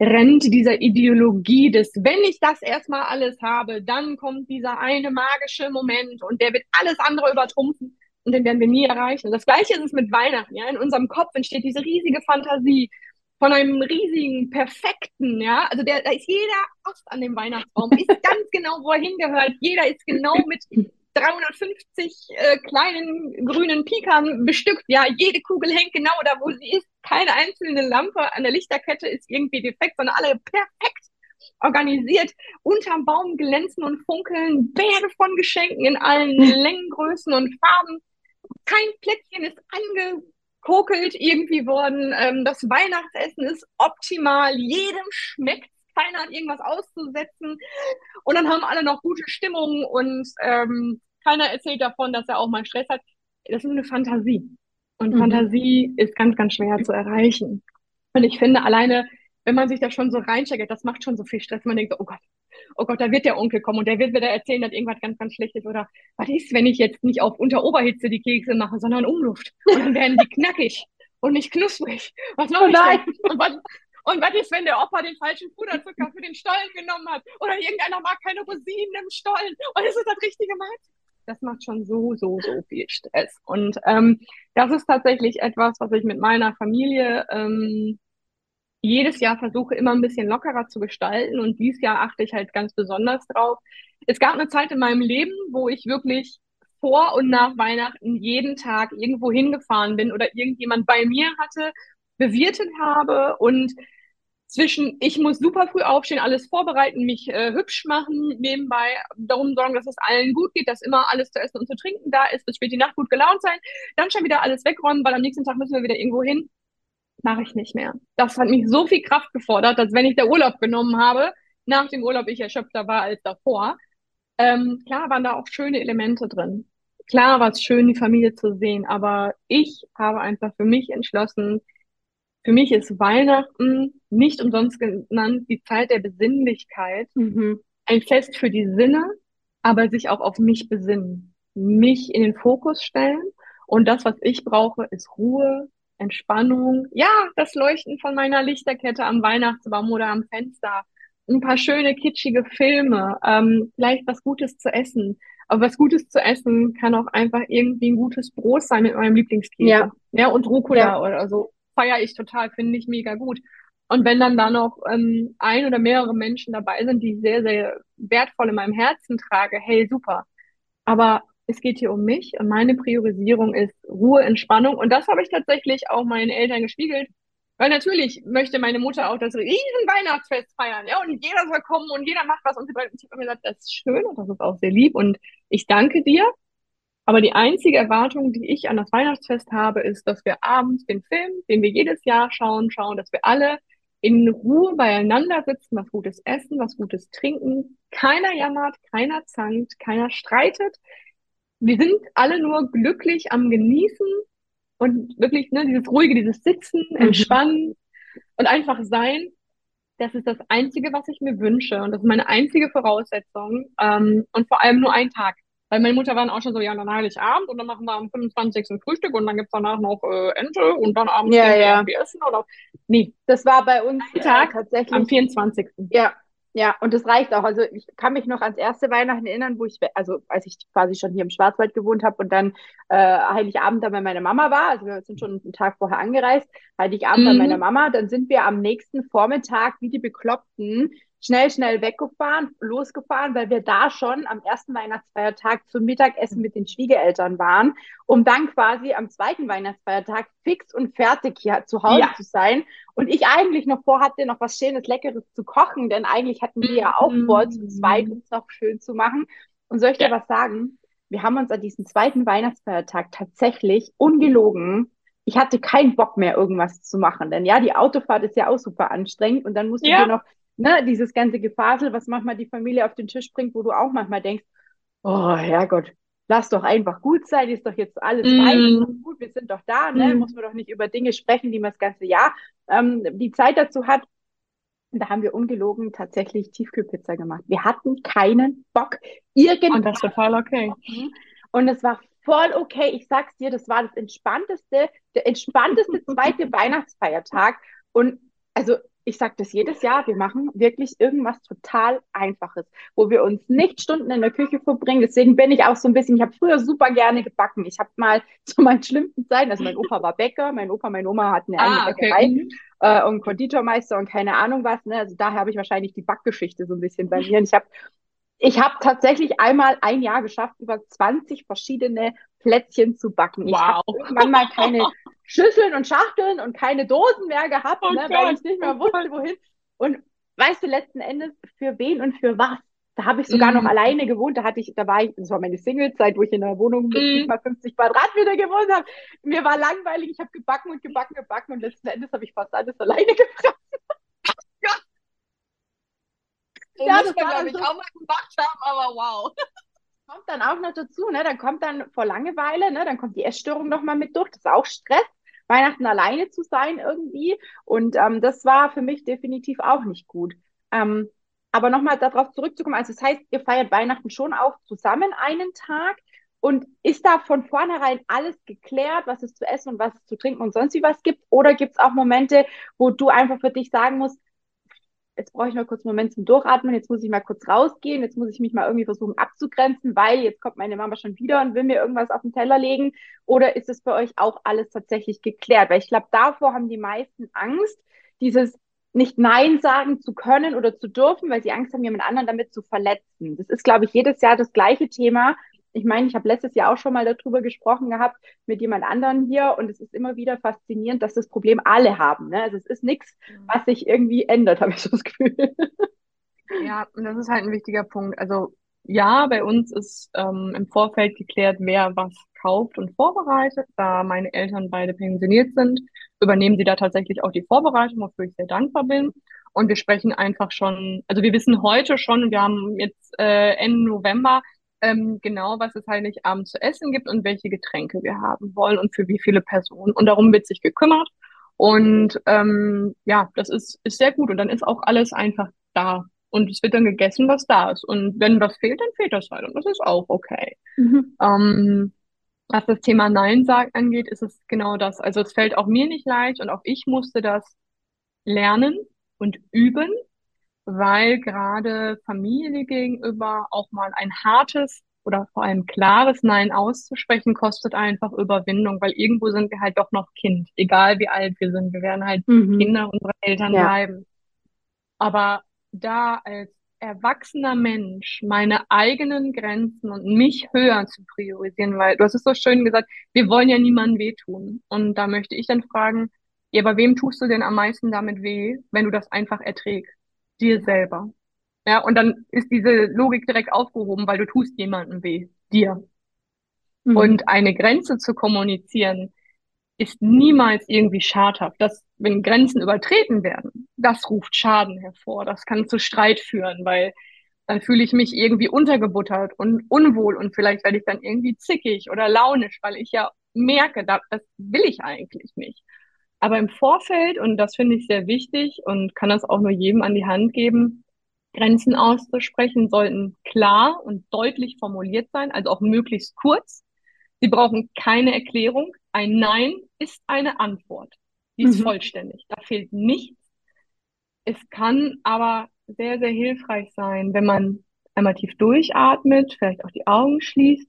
rennt dieser Ideologie des, wenn ich das erstmal alles habe, dann kommt dieser eine magische Moment und der wird alles andere übertrumpfen und den werden wir nie erreichen. Das Gleiche ist es mit Weihnachten, ja. In unserem Kopf entsteht diese riesige Fantasie von einem riesigen, perfekten, ja. Also der, da ist jeder Ast an dem Weihnachtsbaum, ist ganz genau, wo er hingehört. Jeder ist genau mit 350 äh, kleinen grünen Pikern bestückt. Ja, jede Kugel hängt genau da, wo sie ist. Keine einzelne Lampe an der Lichterkette ist irgendwie defekt, sondern alle perfekt organisiert. Unterm Baum glänzen und funkeln Berge von Geschenken in allen Längen, Größen und Farben. Kein Plätzchen ist angekokelt irgendwie worden. Ähm, das Weihnachtsessen ist optimal. Jedem schmeckt keiner hat irgendwas auszusetzen. Und dann haben alle noch gute Stimmung und ähm, keiner erzählt davon, dass er auch mal Stress hat. Das ist eine Fantasie. Und mhm. Fantasie ist ganz, ganz schwer zu erreichen. Und ich finde, alleine, wenn man sich da schon so reinsteigert, das macht schon so viel Stress. Man denkt so, oh Gott, oh Gott, da wird der Onkel kommen und der wird wieder erzählen, dass irgendwas ganz, ganz schlecht ist. Oder was ist, wenn ich jetzt nicht auf Unteroberhitze die Kekse mache, sondern Umluft? Und dann werden die <laughs> knackig und nicht knusprig. Was mache ich denn? Und was, und was ist, wenn der Opa den falschen Puderzucker für den Stollen genommen hat? Oder irgendeiner mag keine Rosinen im Stollen? Und ist es das richtige Maß? Das macht schon so, so, so viel Stress. Und ähm, das ist tatsächlich etwas, was ich mit meiner Familie ähm, jedes Jahr versuche, immer ein bisschen lockerer zu gestalten. Und dieses Jahr achte ich halt ganz besonders drauf. Es gab eine Zeit in meinem Leben, wo ich wirklich vor und nach Weihnachten jeden Tag irgendwo hingefahren bin oder irgendjemand bei mir hatte bewirtet habe und zwischen ich muss super früh aufstehen, alles vorbereiten, mich äh, hübsch machen, nebenbei darum sorgen, dass es allen gut geht, dass immer alles zu essen und zu trinken da ist, bis spät die Nacht gut gelaunt sein, dann schon wieder alles wegräumen, weil am nächsten Tag müssen wir wieder irgendwo hin. Mache ich nicht mehr. Das hat mich so viel Kraft gefordert, dass wenn ich der Urlaub genommen habe, nach dem Urlaub ich erschöpfter war als davor. Ähm, klar waren da auch schöne Elemente drin. klar war es schön, die Familie zu sehen, aber ich habe einfach für mich entschlossen, für mich ist Weihnachten nicht umsonst genannt die Zeit der Besinnlichkeit, Mhm. ein Fest für die Sinne, aber sich auch auf mich besinnen, mich in den Fokus stellen. Und das, was ich brauche, ist Ruhe, Entspannung. Ja, das Leuchten von meiner Lichterkette am Weihnachtsbaum oder am Fenster. Ein paar schöne, kitschige Filme, ähm, vielleicht was Gutes zu essen. Aber was Gutes zu essen kann auch einfach irgendwie ein gutes Brot sein mit meinem Lieblingskäse. Ja. Ja, und Rucola Ja. oder so. Feiere ich total, finde ich mega gut. Und wenn dann da noch ähm, ein oder mehrere Menschen dabei sind, die ich sehr, sehr wertvoll in meinem Herzen trage, hey, super. Aber es geht hier um mich und meine Priorisierung ist Ruhe, Entspannung. Und das habe ich tatsächlich auch meinen Eltern gespiegelt. Weil natürlich möchte meine Mutter auch das riesen Weihnachtsfest feiern, ja, und jeder soll kommen und jeder macht was. Und ich habe mir gesagt, das ist schön und das ist auch sehr lieb und ich danke dir. Aber die einzige Erwartung, die ich an das Weihnachtsfest habe, ist, dass wir abends den Film, den wir jedes Jahr schauen, schauen, dass wir alle in Ruhe beieinander sitzen, was Gutes essen, was Gutes trinken. Keiner jammert, keiner zankt, keiner streitet. Wir sind alle nur glücklich am Genießen und wirklich ne, dieses ruhige, dieses Sitzen, Mhm. Entspannen und einfach sein. Das ist das Einzige, was ich mir wünsche und das ist meine einzige Voraussetzung ähm, und vor allem nur ein Tag. Weil meine Mutter war dann auch schon so, ja, dann Heiligabend und dann machen wir am 25. Frühstück und dann gibt's danach noch äh, Ente und dann abends Ja, ja. irgendwie essen oder nee, Das war bei uns Ein äh, Tag tatsächlich. am 24. Ja, ja, und das reicht auch. Also ich kann mich noch ans erste Weihnachten erinnern, wo ich, also als ich quasi schon hier im Schwarzwald gewohnt habe und dann äh, Heiligabend dann bei meiner Mama war, also wir sind schon einen Tag vorher angereist, Heiligabend bei Mhm. meiner Mama, dann sind wir am nächsten Vormittag wie die Bekloppten schnell, schnell weggefahren, losgefahren, weil wir da schon am ersten Weihnachtsfeiertag zum Mittagessen mit den Schwiegereltern waren, um dann quasi am zweiten Weihnachtsfeiertag fix und fertig hier zu Hause Ja. zu sein. Und ich eigentlich noch vorhatte, noch was Schönes, Leckeres zu kochen, denn eigentlich hatten wir ja auch vor, zu zweit Mhm. uns noch schön zu machen. Und soll ich dir Ja. was sagen? Wir haben uns an diesem zweiten Weihnachtsfeiertag tatsächlich ungelogen. Ich hatte keinen Bock mehr, irgendwas zu machen, denn ja, die Autofahrt ist ja auch super anstrengend und dann musst du Ja. dir noch, ne, dieses ganze Gefasel, was manchmal die Familie auf den Tisch bringt, wo du auch manchmal denkst, oh Herrgott, lass doch einfach gut sein, ist doch jetzt alles fein, doch Mhm. gut, wir sind doch da, ne, Mhm. muss man doch nicht über Dinge sprechen, die man das ganze Jahr ähm, die Zeit dazu hat. Und da haben wir ungelogen tatsächlich Tiefkühlpizza gemacht. Wir hatten keinen Bock, Und irgendwas das ist total okay. machen. Und es war voll okay. Ich sag's dir, das war das entspannteste, der entspannteste <laughs> zweite Weihnachtsfeiertag. Und also ich sag das jedes Jahr, wir machen wirklich irgendwas total Einfaches, wo wir uns nicht Stunden in der Küche verbringen. Deswegen bin ich auch so ein bisschen, ich habe früher super gerne gebacken. Ich habe mal <laughs> zu meinen schlimmsten Zeiten, also mein Opa war Bäcker, mein Opa, meine Oma hatten eine Ah, eigene okay. Bäckerei Mhm. äh, und Konditormeister und keine Ahnung was. Ne? Also daher habe ich wahrscheinlich die Backgeschichte so ein bisschen bei mir. Und ich habe ich habe tatsächlich einmal ein Jahr geschafft, über 20 verschiedene Plätzchen zu backen. Ich habe Wow. irgendwann mal keine <laughs> Schüsseln und Schachteln und keine Dosen mehr gehabt, Oh ne, weil ich nicht mehr wusste, wohin. Und weißt du, letzten Endes, für wen und für was? Da habe ich sogar noch Mhm. alleine gewohnt. Da hatte ich, da war ich, das war meine Singlezeit, wo ich in einer Wohnung mit nicht mal 50 Quadratmeter gewohnt habe. Mir war langweilig, ich habe gebacken und gebacken, gebacken und letzten Endes habe ich fast alles alleine <laughs> gefressen. So Ja, muss das man, war glaube ich, so- auch mal gemacht haben, aber wow. Kommt dann auch noch dazu, ne? Dann kommt dann vor Langeweile, ne? Dann kommt die Essstörung noch mal mit durch. Das ist auch Stress, Weihnachten alleine zu sein irgendwie. Und ähm, das war für mich definitiv auch nicht gut. Ähm, aber nochmal darauf zurückzukommen, also das heißt, ihr feiert Weihnachten schon auch zusammen einen Tag. Und ist da von vornherein alles geklärt, was es zu essen und was es zu trinken und sonst wie was gibt? Oder gibt es auch Momente, wo du einfach für dich sagen musst, jetzt brauche ich mal kurz einen Moment zum Durchatmen, jetzt muss ich mal kurz rausgehen, jetzt muss ich mich mal irgendwie versuchen abzugrenzen, weil jetzt kommt meine Mama schon wieder und will mir irgendwas auf den Teller legen? Oder ist es bei euch auch alles tatsächlich geklärt? Weil ich glaube, davor haben die meisten Angst, dieses nicht Nein sagen zu können oder zu dürfen, weil sie Angst haben, jemand anderen damit zu verletzen. Das ist, glaube ich, jedes Jahr das gleiche Thema. Ich meine, ich habe letztes Jahr auch schon mal darüber gesprochen gehabt mit jemand anderen hier und es ist immer wieder faszinierend, dass das Problem alle haben. Ne? Also es ist nichts, was sich irgendwie ändert, <laughs> habe ich so das Gefühl. Ja, und das ist halt ein wichtiger Punkt. Also ja, bei uns ist ähm, im Vorfeld geklärt, wer was kauft und vorbereitet. Da meine Eltern beide pensioniert sind, übernehmen sie da tatsächlich auch die Vorbereitung, wofür ich sehr dankbar bin. Und wir sprechen einfach schon, also wir wissen heute schon, wir haben jetzt äh, Ende November, ähm, genau, was es halt nicht abends zu essen gibt und welche Getränke wir haben wollen und für wie viele Personen. Und darum wird sich gekümmert. Und ähm, ja, das ist, ist sehr gut. Und dann ist auch alles einfach da. Und es wird dann gegessen, was da ist. Und wenn was fehlt, dann fehlt das halt. Und das ist auch okay. Mhm. Ähm, was das Thema Nein sagen angeht, ist es genau das. Also es fällt auch mir nicht leicht und auch ich musste das lernen und üben, weil gerade Familie gegenüber auch mal ein hartes oder vor allem klares Nein auszusprechen, kostet einfach Überwindung, weil irgendwo sind wir halt doch noch Kind, egal wie alt wir sind. Wir werden halt mhm. Kinder unserer Eltern ja. bleiben. Aber da als erwachsener Mensch meine eigenen Grenzen und mich höher zu priorisieren, weil du hast es so schön gesagt, wir wollen ja niemandem wehtun. Und da möchte ich dann fragen, ja, aber wem tust du denn am meisten damit weh, wenn du das einfach erträgst? Dir selber. Ja, und dann ist diese Logik direkt aufgehoben, weil du tust jemandem weh, dir. Mhm. Und eine Grenze zu kommunizieren, ist niemals irgendwie schadhaft. Das, wenn Grenzen übertreten werden, das ruft Schaden hervor. Das kann zu Streit führen, weil dann fühle ich mich irgendwie untergebuttert und unwohl und vielleicht werde ich dann irgendwie zickig oder launisch, weil ich ja merke, das will ich eigentlich nicht. Aber im Vorfeld, und das finde ich sehr wichtig und kann das auch nur jedem an die Hand geben, Grenzen auszusprechen, sollten klar und deutlich formuliert sein, also auch möglichst kurz. Sie brauchen keine Erklärung. Ein Nein ist eine Antwort. Die ist mhm. vollständig. Da fehlt nichts. Es kann aber sehr, sehr hilfreich sein, wenn man einmal tief durchatmet, vielleicht auch die Augen schließt.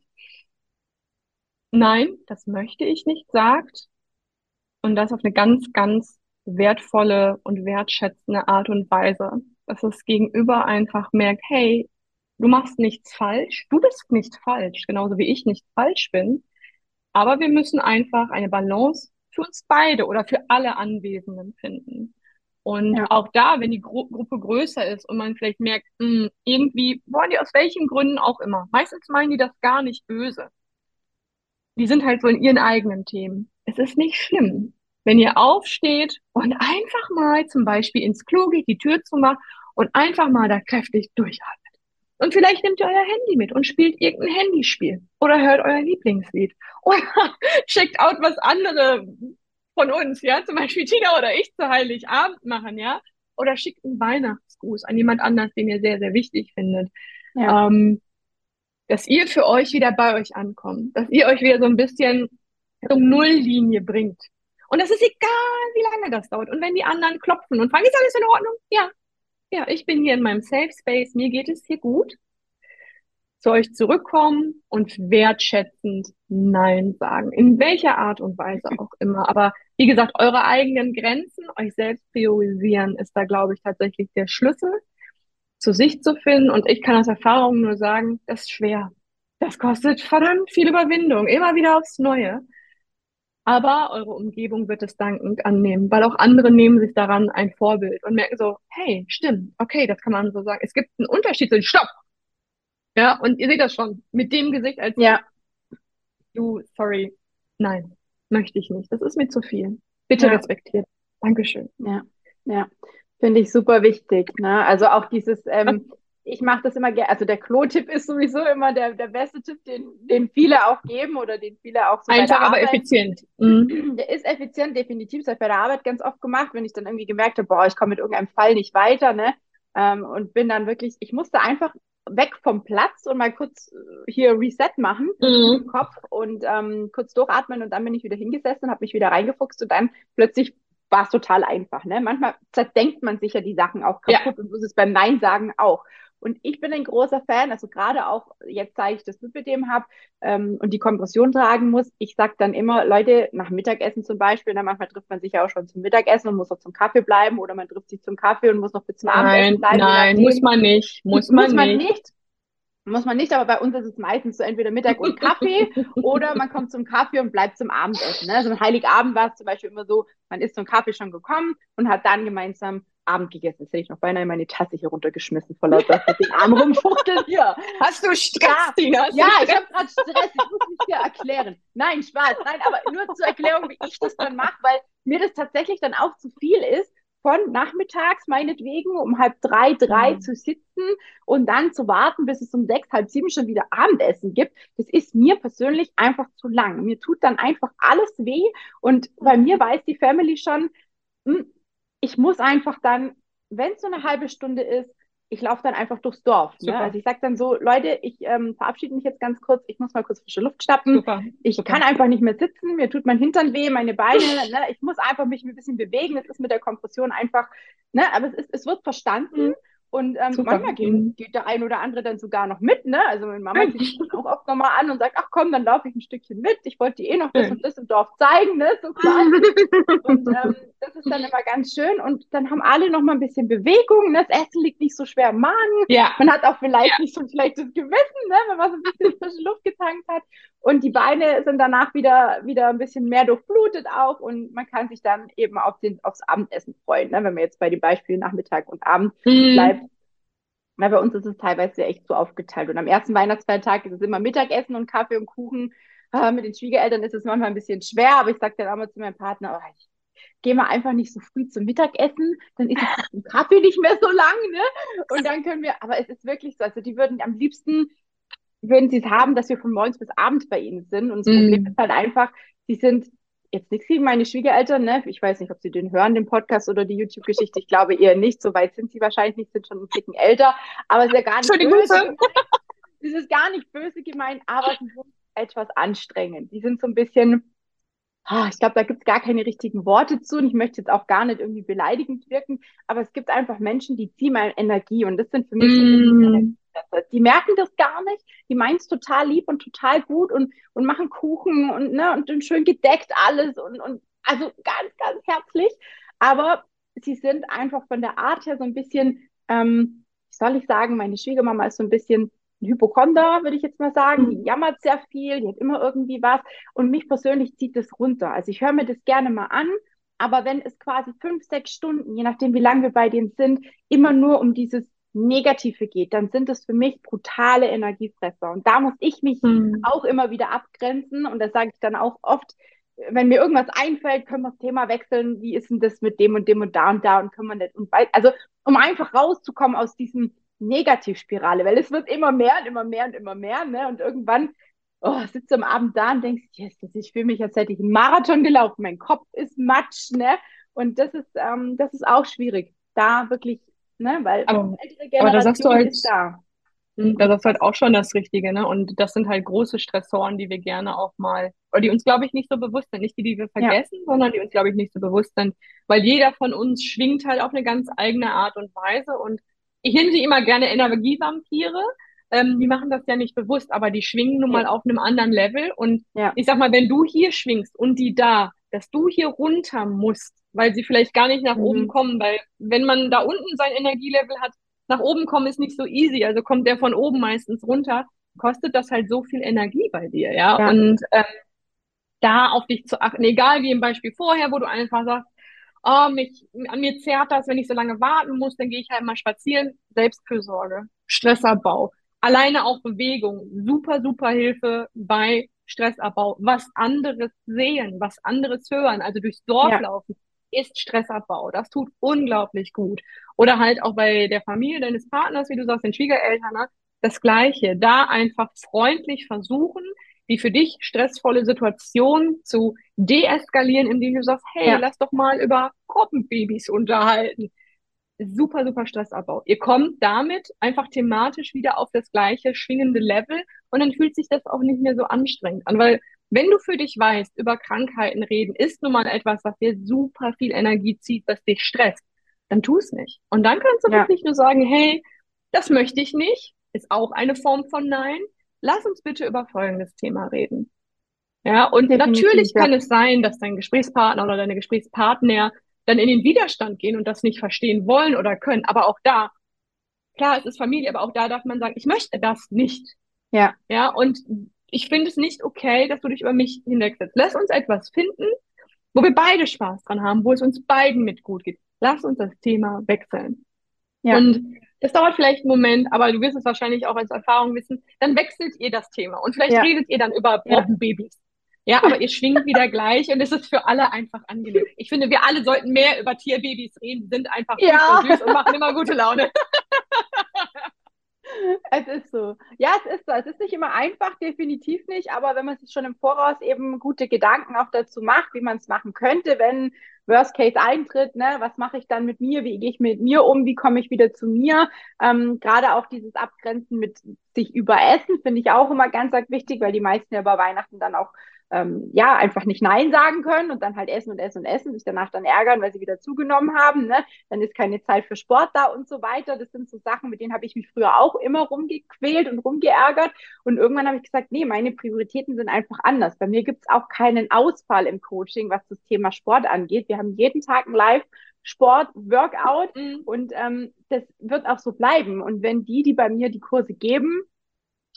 Nein, das möchte ich nicht, sagt und das auf eine ganz, ganz wertvolle und wertschätzende Art und Weise, dass das Gegenüber einfach merkt, hey, du machst nichts falsch, du bist nicht falsch, genauso wie ich nicht falsch bin. Aber wir müssen einfach eine Balance für uns beide oder für alle Anwesenden finden. Und ja. auch da, wenn die Gru Gruppe größer ist und man vielleicht merkt, mh, hm, irgendwie wollen die aus welchen Gründen auch immer. Meistens meinen die das gar nicht böse. Die sind halt so in ihren eigenen Themen es ist nicht schlimm, wenn ihr aufsteht und einfach mal zum Beispiel ins Klo geht, die Tür zumacht und einfach mal da kräftig durchatmet. Und vielleicht nehmt ihr euer Handy mit und spielt irgendein Handyspiel oder hört euer Lieblingslied oder <laughs> checkt out, was andere von uns, ja, zum Beispiel Tina oder ich zu Heiligabend machen, ja, oder schickt einen Weihnachtsgruß an jemand anders, den ihr sehr, sehr wichtig findet. Ja. Ähm, dass ihr für euch wieder bei euch ankommt, dass ihr euch wieder so ein bisschen Richtung Nulllinie bringt. Und es ist egal, wie lange das dauert. Und wenn die anderen klopfen und fragen, ist alles in Ordnung? Ja. Ja, ich bin hier in meinem Safe Space, mir geht es hier gut. Zu euch zurückkommen und wertschätzend Nein sagen. In welcher Art und Weise auch immer. Aber wie gesagt, eure eigenen Grenzen, euch selbst priorisieren, ist da, glaube ich, tatsächlich der Schlüssel, zu sich zu finden. Und ich kann aus Erfahrung nur sagen, das ist schwer. Das kostet verdammt viel Überwindung, immer wieder aufs Neue. Aber eure Umgebung wird es dankend annehmen, weil auch andere nehmen sich daran ein Vorbild und merken so, hey, stimmt, okay, das kann man so sagen. Es gibt einen Unterschied zu Stopp. Ja, und ihr seht das schon mit dem Gesicht als ja. du, sorry, nein, möchte ich nicht. Das ist mir zu viel. Bitte ja. respektiert. Dankeschön. Ja, ja, finde ich super wichtig. Ne? Also auch dieses, ähm, ich mache das immer gerne. Also der Klo-Tipp ist sowieso immer der, der beste Tipp, den, den viele auch geben oder den viele auch so Einfach, aber Arbeit, effizient. Mhm. <clears throat> Der ist effizient, definitiv. Das habe ich bei der Arbeit ganz oft gemacht, wenn ich dann irgendwie gemerkt habe, boah, ich komme mit irgendeinem Fall nicht weiter, ne? Ähm, und bin dann wirklich, ich musste einfach weg vom Platz und mal kurz äh, hier Reset machen mhm. im Kopf und ähm, kurz durchatmen und dann bin ich wieder hingesessen, habe mich wieder reingefuchst und dann plötzlich war es total einfach. Ne? Manchmal zerdenkt man sich ja die Sachen auch kaputt ja. und so ist es beim Nein sagen auch. Und ich bin ein großer Fan, also gerade auch jetzt, seit ich das Lipidem habe ähm, und die Kompression tragen muss, ich sage dann immer, Leute, nach Mittagessen zum Beispiel, dann manchmal trifft man sich ja auch schon zum Mittagessen und muss noch zum Kaffee bleiben oder man trifft sich zum Kaffee und muss noch bis zum nein, Abendessen bleiben. Nein, muss man nicht. Muss, man, muss man nicht. nicht. Muss man nicht, aber bei uns ist es meistens so entweder Mittag und Kaffee <laughs> oder man kommt zum Kaffee und bleibt zum Abendessen. Ne? Also am Heiligabend war es zum Beispiel immer so, man ist zum Kaffee schon gekommen und hat dann gemeinsam Abend gegessen. Jetzt hätte ich noch beinahe meine Tasse hier runtergeschmissen, vor lauter <laughs> den Arm rumfuchteln hier. Hast du Stress, Tina? Ja, ich habe gerade Stress. Ich muss mich hier erklären. Nein, Spaß. Nein, aber nur zur Erklärung, wie ich das dann mache, weil mir das tatsächlich dann auch zu viel ist. von nachmittags meinetwegen um halb drei, drei Mhm. zu sitzen und dann zu warten, bis es um sechs, halb sieben schon wieder Abendessen gibt, das ist mir persönlich einfach zu lang. Mir tut dann einfach alles weh und bei mir weiß die Family schon, hm, ich muss einfach dann, wenn es so eine halbe Stunde ist, ich laufe dann einfach durchs Dorf. Ne? Also ich sage dann so, Leute, ich ähm, verabschiede mich jetzt ganz kurz, ich muss mal kurz frische Luft schnappen. Super. Ich Super. kann einfach nicht mehr sitzen, mir tut mein Hintern weh, meine Beine, <laughs> ne? ich muss einfach mich ein bisschen bewegen. Es ist mit der Kompression einfach, ne? aber es, ist, es wird verstanden. Mhm. Und ähm, manchmal geht, Mhm. geht der ein oder andere dann sogar noch mit, ne? Also meine Mama Schön. zieht sich auch oft nochmal an und sagt, ach komm, dann laufe ich ein Stückchen mit. Ich wollte dir eh noch das und das im Dorf zeigen, ne? So. <laughs> Und ähm, das ist dann immer ganz schön. Und dann haben alle noch mal ein bisschen Bewegung. Ne? Das Essen liegt nicht so schwer im Magen. Ja, Man hat auch vielleicht Ja. nicht so ein schlechtes Gewissen, ne? wenn man so ein bisschen frische Luft getankt hat. Und die Beine sind danach wieder, wieder ein bisschen mehr durchblutet auch. Und man kann sich dann eben auf den, aufs Abendessen freuen, ne? wenn man jetzt bei den Beispielen Nachmittag und Abend Mhm. bleibt. Weil bei uns ist es teilweise echt so aufgeteilt. Und am ersten Weihnachtsfeiertag ist es immer Mittagessen und Kaffee und Kuchen. Äh, mit den Schwiegereltern ist es manchmal ein bisschen schwer, aber ich sage dann auch mal zu meinem Partner, oh, ich gehe mal einfach nicht so früh zum Mittagessen, dann ist es Kaffee nicht mehr so lang, ne? Und dann können wir, aber es ist wirklich so, also die würden am liebsten, würden sie es haben, dass wir von morgens bis abends bei ihnen sind. Und das Mhm. Problem ist halt einfach, sie sind jetzt nichts gegen meine Schwiegereltern, ne? Ich weiß nicht, ob sie den hören, den Podcast oder die YouTube-Geschichte. Ich glaube eher nicht. So weit sind sie wahrscheinlich nicht, sind schon ein Ticken älter. Aber es ist ja gar nicht böse. Es ist gar nicht böse gemeint, aber sie sind etwas anstrengend. Die sind so ein bisschen, ah, ich glaube, da gibt es gar keine richtigen Worte zu. Und ich möchte jetzt auch gar nicht irgendwie beleidigend wirken, aber es gibt einfach Menschen, die ziehen mal Energie und das sind für mich so Mhm. Die merken das gar nicht. Die meinen es total lieb und total gut und, und machen Kuchen und, ne, und, schön gedeckt alles und, und also ganz, ganz herzlich. Aber sie sind einfach von der Art her so ein bisschen, ähm, wie soll ich sagen, meine Schwiegermama ist so ein bisschen ein Hypochonder, würde ich jetzt mal sagen. Die jammert sehr viel, die hat immer irgendwie was. Und mich persönlich zieht das runter. Also ich höre mir das gerne mal an, aber wenn es quasi fünf, sechs Stunden, je nachdem, wie lange wir bei denen sind, immer nur um dieses Negative geht, dann sind es für mich brutale Energiefresser. Und da muss ich mich Mhm. auch immer wieder abgrenzen. Und das sage ich dann auch oft, wenn mir irgendwas einfällt, können wir das Thema wechseln. Wie ist denn das mit dem und dem und da und da und können wir nicht und weit, also um einfach rauszukommen aus diesem Negativspirale, weil es wird immer mehr und immer mehr und immer mehr, ne? Und irgendwann oh, sitzt du am Abend da und denkst, yes, ich fühle mich, als hätte ich einen Marathon gelaufen. Mein Kopf ist matsch, ne? Und das ist, ähm, das ist auch schwierig, da wirklich, ne? Weil Aber, ältere aber da sagst du Generation halt, ist da. Mhm, Da sagst du halt auch schon das Richtige, ne? Und das sind halt große Stressoren, die wir gerne auch mal, oder die uns, glaube ich, nicht so bewusst sind. Nicht die, die wir Ja. vergessen, sondern die uns, glaube ich, nicht so bewusst sind. Weil jeder von uns schwingt halt auf eine ganz eigene Art und Weise. Und ich nenne sie immer gerne Energievampire. Ähm, die machen das ja nicht bewusst, aber die schwingen nun mal Ja. auf einem anderen Level. Und Ja. ich sag mal, wenn du hier schwingst und die da, dass du hier runter musst, weil sie vielleicht gar nicht nach Mhm. oben kommen, weil wenn man da unten sein Energielevel hat, nach oben kommen ist nicht so easy, also kommt der von oben meistens runter, kostet das halt so viel Energie bei dir, ja. Ja. Und ähm, da auf dich zu achten, egal wie im Beispiel vorher, wo du einfach sagst, oh, mich, an mir zerrt das, wenn ich so lange warten muss, dann gehe ich halt mal spazieren. Selbstfürsorge, Stressabbau, alleine auch Bewegung, super, super Hilfe bei Stressabbau. Was anderes sehen, was anderes hören, also durchs Dorf Ja. laufen, ist Stressabbau. Das tut unglaublich gut. Oder halt auch bei der Familie deines Partners, wie du sagst, den Schwiegereltern, ne? das Gleiche. Da einfach freundlich versuchen, die für dich stressvolle Situation zu deeskalieren, indem du sagst, hey, Ja. lass doch mal über Robbenbabys unterhalten. Super, super Stressabbau. Ihr kommt damit einfach thematisch wieder auf das gleiche schwingende Level und dann fühlt sich das auch nicht mehr so anstrengend an, weil wenn du für dich weißt, über Krankheiten reden ist nun mal etwas, was dir super viel Energie zieht, was dich stresst, dann tu es nicht. Und dann kannst du Ja. wirklich nur sagen, hey, das möchte ich nicht, ist auch eine Form von Nein. Lass uns bitte über folgendes Thema reden. Ja, und Definitiv, natürlich ja. kann es sein, dass dein Gesprächspartner oder deine Gesprächspartner dann in den Widerstand gehen und das nicht verstehen wollen oder können. Aber auch da, klar, es ist Familie, aber auch da darf man sagen, ich möchte das nicht. Ja. Ja, und ich finde es nicht okay, dass du dich über mich hinwegsetzt. Lass uns etwas finden, wo wir beide Spaß dran haben, wo es uns beiden mit gut geht. Lass uns das Thema wechseln. Ja. Und das dauert vielleicht einen Moment, aber du wirst es wahrscheinlich auch als Erfahrung wissen. Dann wechselt ihr das Thema und vielleicht Ja. redet ihr dann über Ja. Robbenbabys. Ja, aber ihr schwingt wieder gleich und es ist für alle einfach angenehm. Ich finde, wir alle sollten mehr über Tierbabys reden, sind einfach ja. süß und machen immer gute Laune. <laughs> Es ist so. Ja, es ist so. Es ist nicht immer einfach, definitiv nicht, aber wenn man sich schon im Voraus eben gute Gedanken auch dazu macht, wie man es machen könnte, wenn Worst Case eintritt, ne, was mache ich dann mit mir, wie gehe ich mit mir um, wie komme ich wieder zu mir? Ähm, Gerade auch dieses Abgrenzen mit sich überessen finde ich auch immer ganz, ganz wichtig, weil die meisten ja über Weihnachten dann auch ähm, ja, einfach nicht Nein sagen können und dann halt essen und essen und essen, sich danach dann ärgern, weil sie wieder zugenommen haben. Ne? Dann ist keine Zeit für Sport da und so weiter. Das sind so Sachen, mit denen habe ich mich früher auch immer rumgequält und rumgeärgert. Und irgendwann habe ich gesagt, nee, meine Prioritäten sind einfach anders. Bei mir gibt es auch keinen Ausfall im Coaching, was das Thema Sport angeht. Wir haben jeden Tag ein Live. Sport, Workout mhm. und ähm, das wird auch so bleiben. Und wenn die, die bei mir die Kurse geben,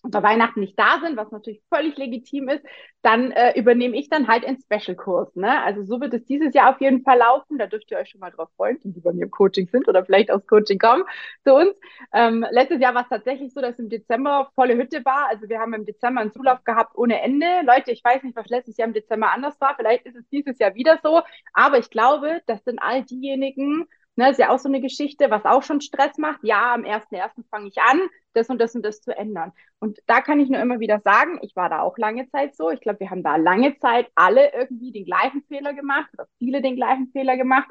bei Weihnachten nicht da sind, was natürlich völlig legitim ist, dann äh, übernehme ich dann halt einen Special-Kurs. Ne? Also so wird es dieses Jahr auf jeden Fall laufen. Da dürft ihr euch schon mal drauf freuen, die bei mir im Coaching sind oder vielleicht aufs Coaching kommen zu uns. Ähm, letztes Jahr war es tatsächlich so, dass im Dezember volle Hütte war. Also wir haben im Dezember einen Zulauf gehabt ohne Ende. Leute, ich weiß nicht, was letztes Jahr im Dezember anders war. Vielleicht ist es dieses Jahr wieder so. Aber ich glaube, das sind all diejenigen, Ne, ist ja auch so eine Geschichte, was auch schon Stress macht. Ja, am 1.1. fange ich an, das und das und das zu ändern. Und da kann ich nur immer wieder sagen, ich war da auch lange Zeit so. Ich glaube, wir haben da lange Zeit alle irgendwie den gleichen Fehler gemacht oder viele den gleichen Fehler gemacht.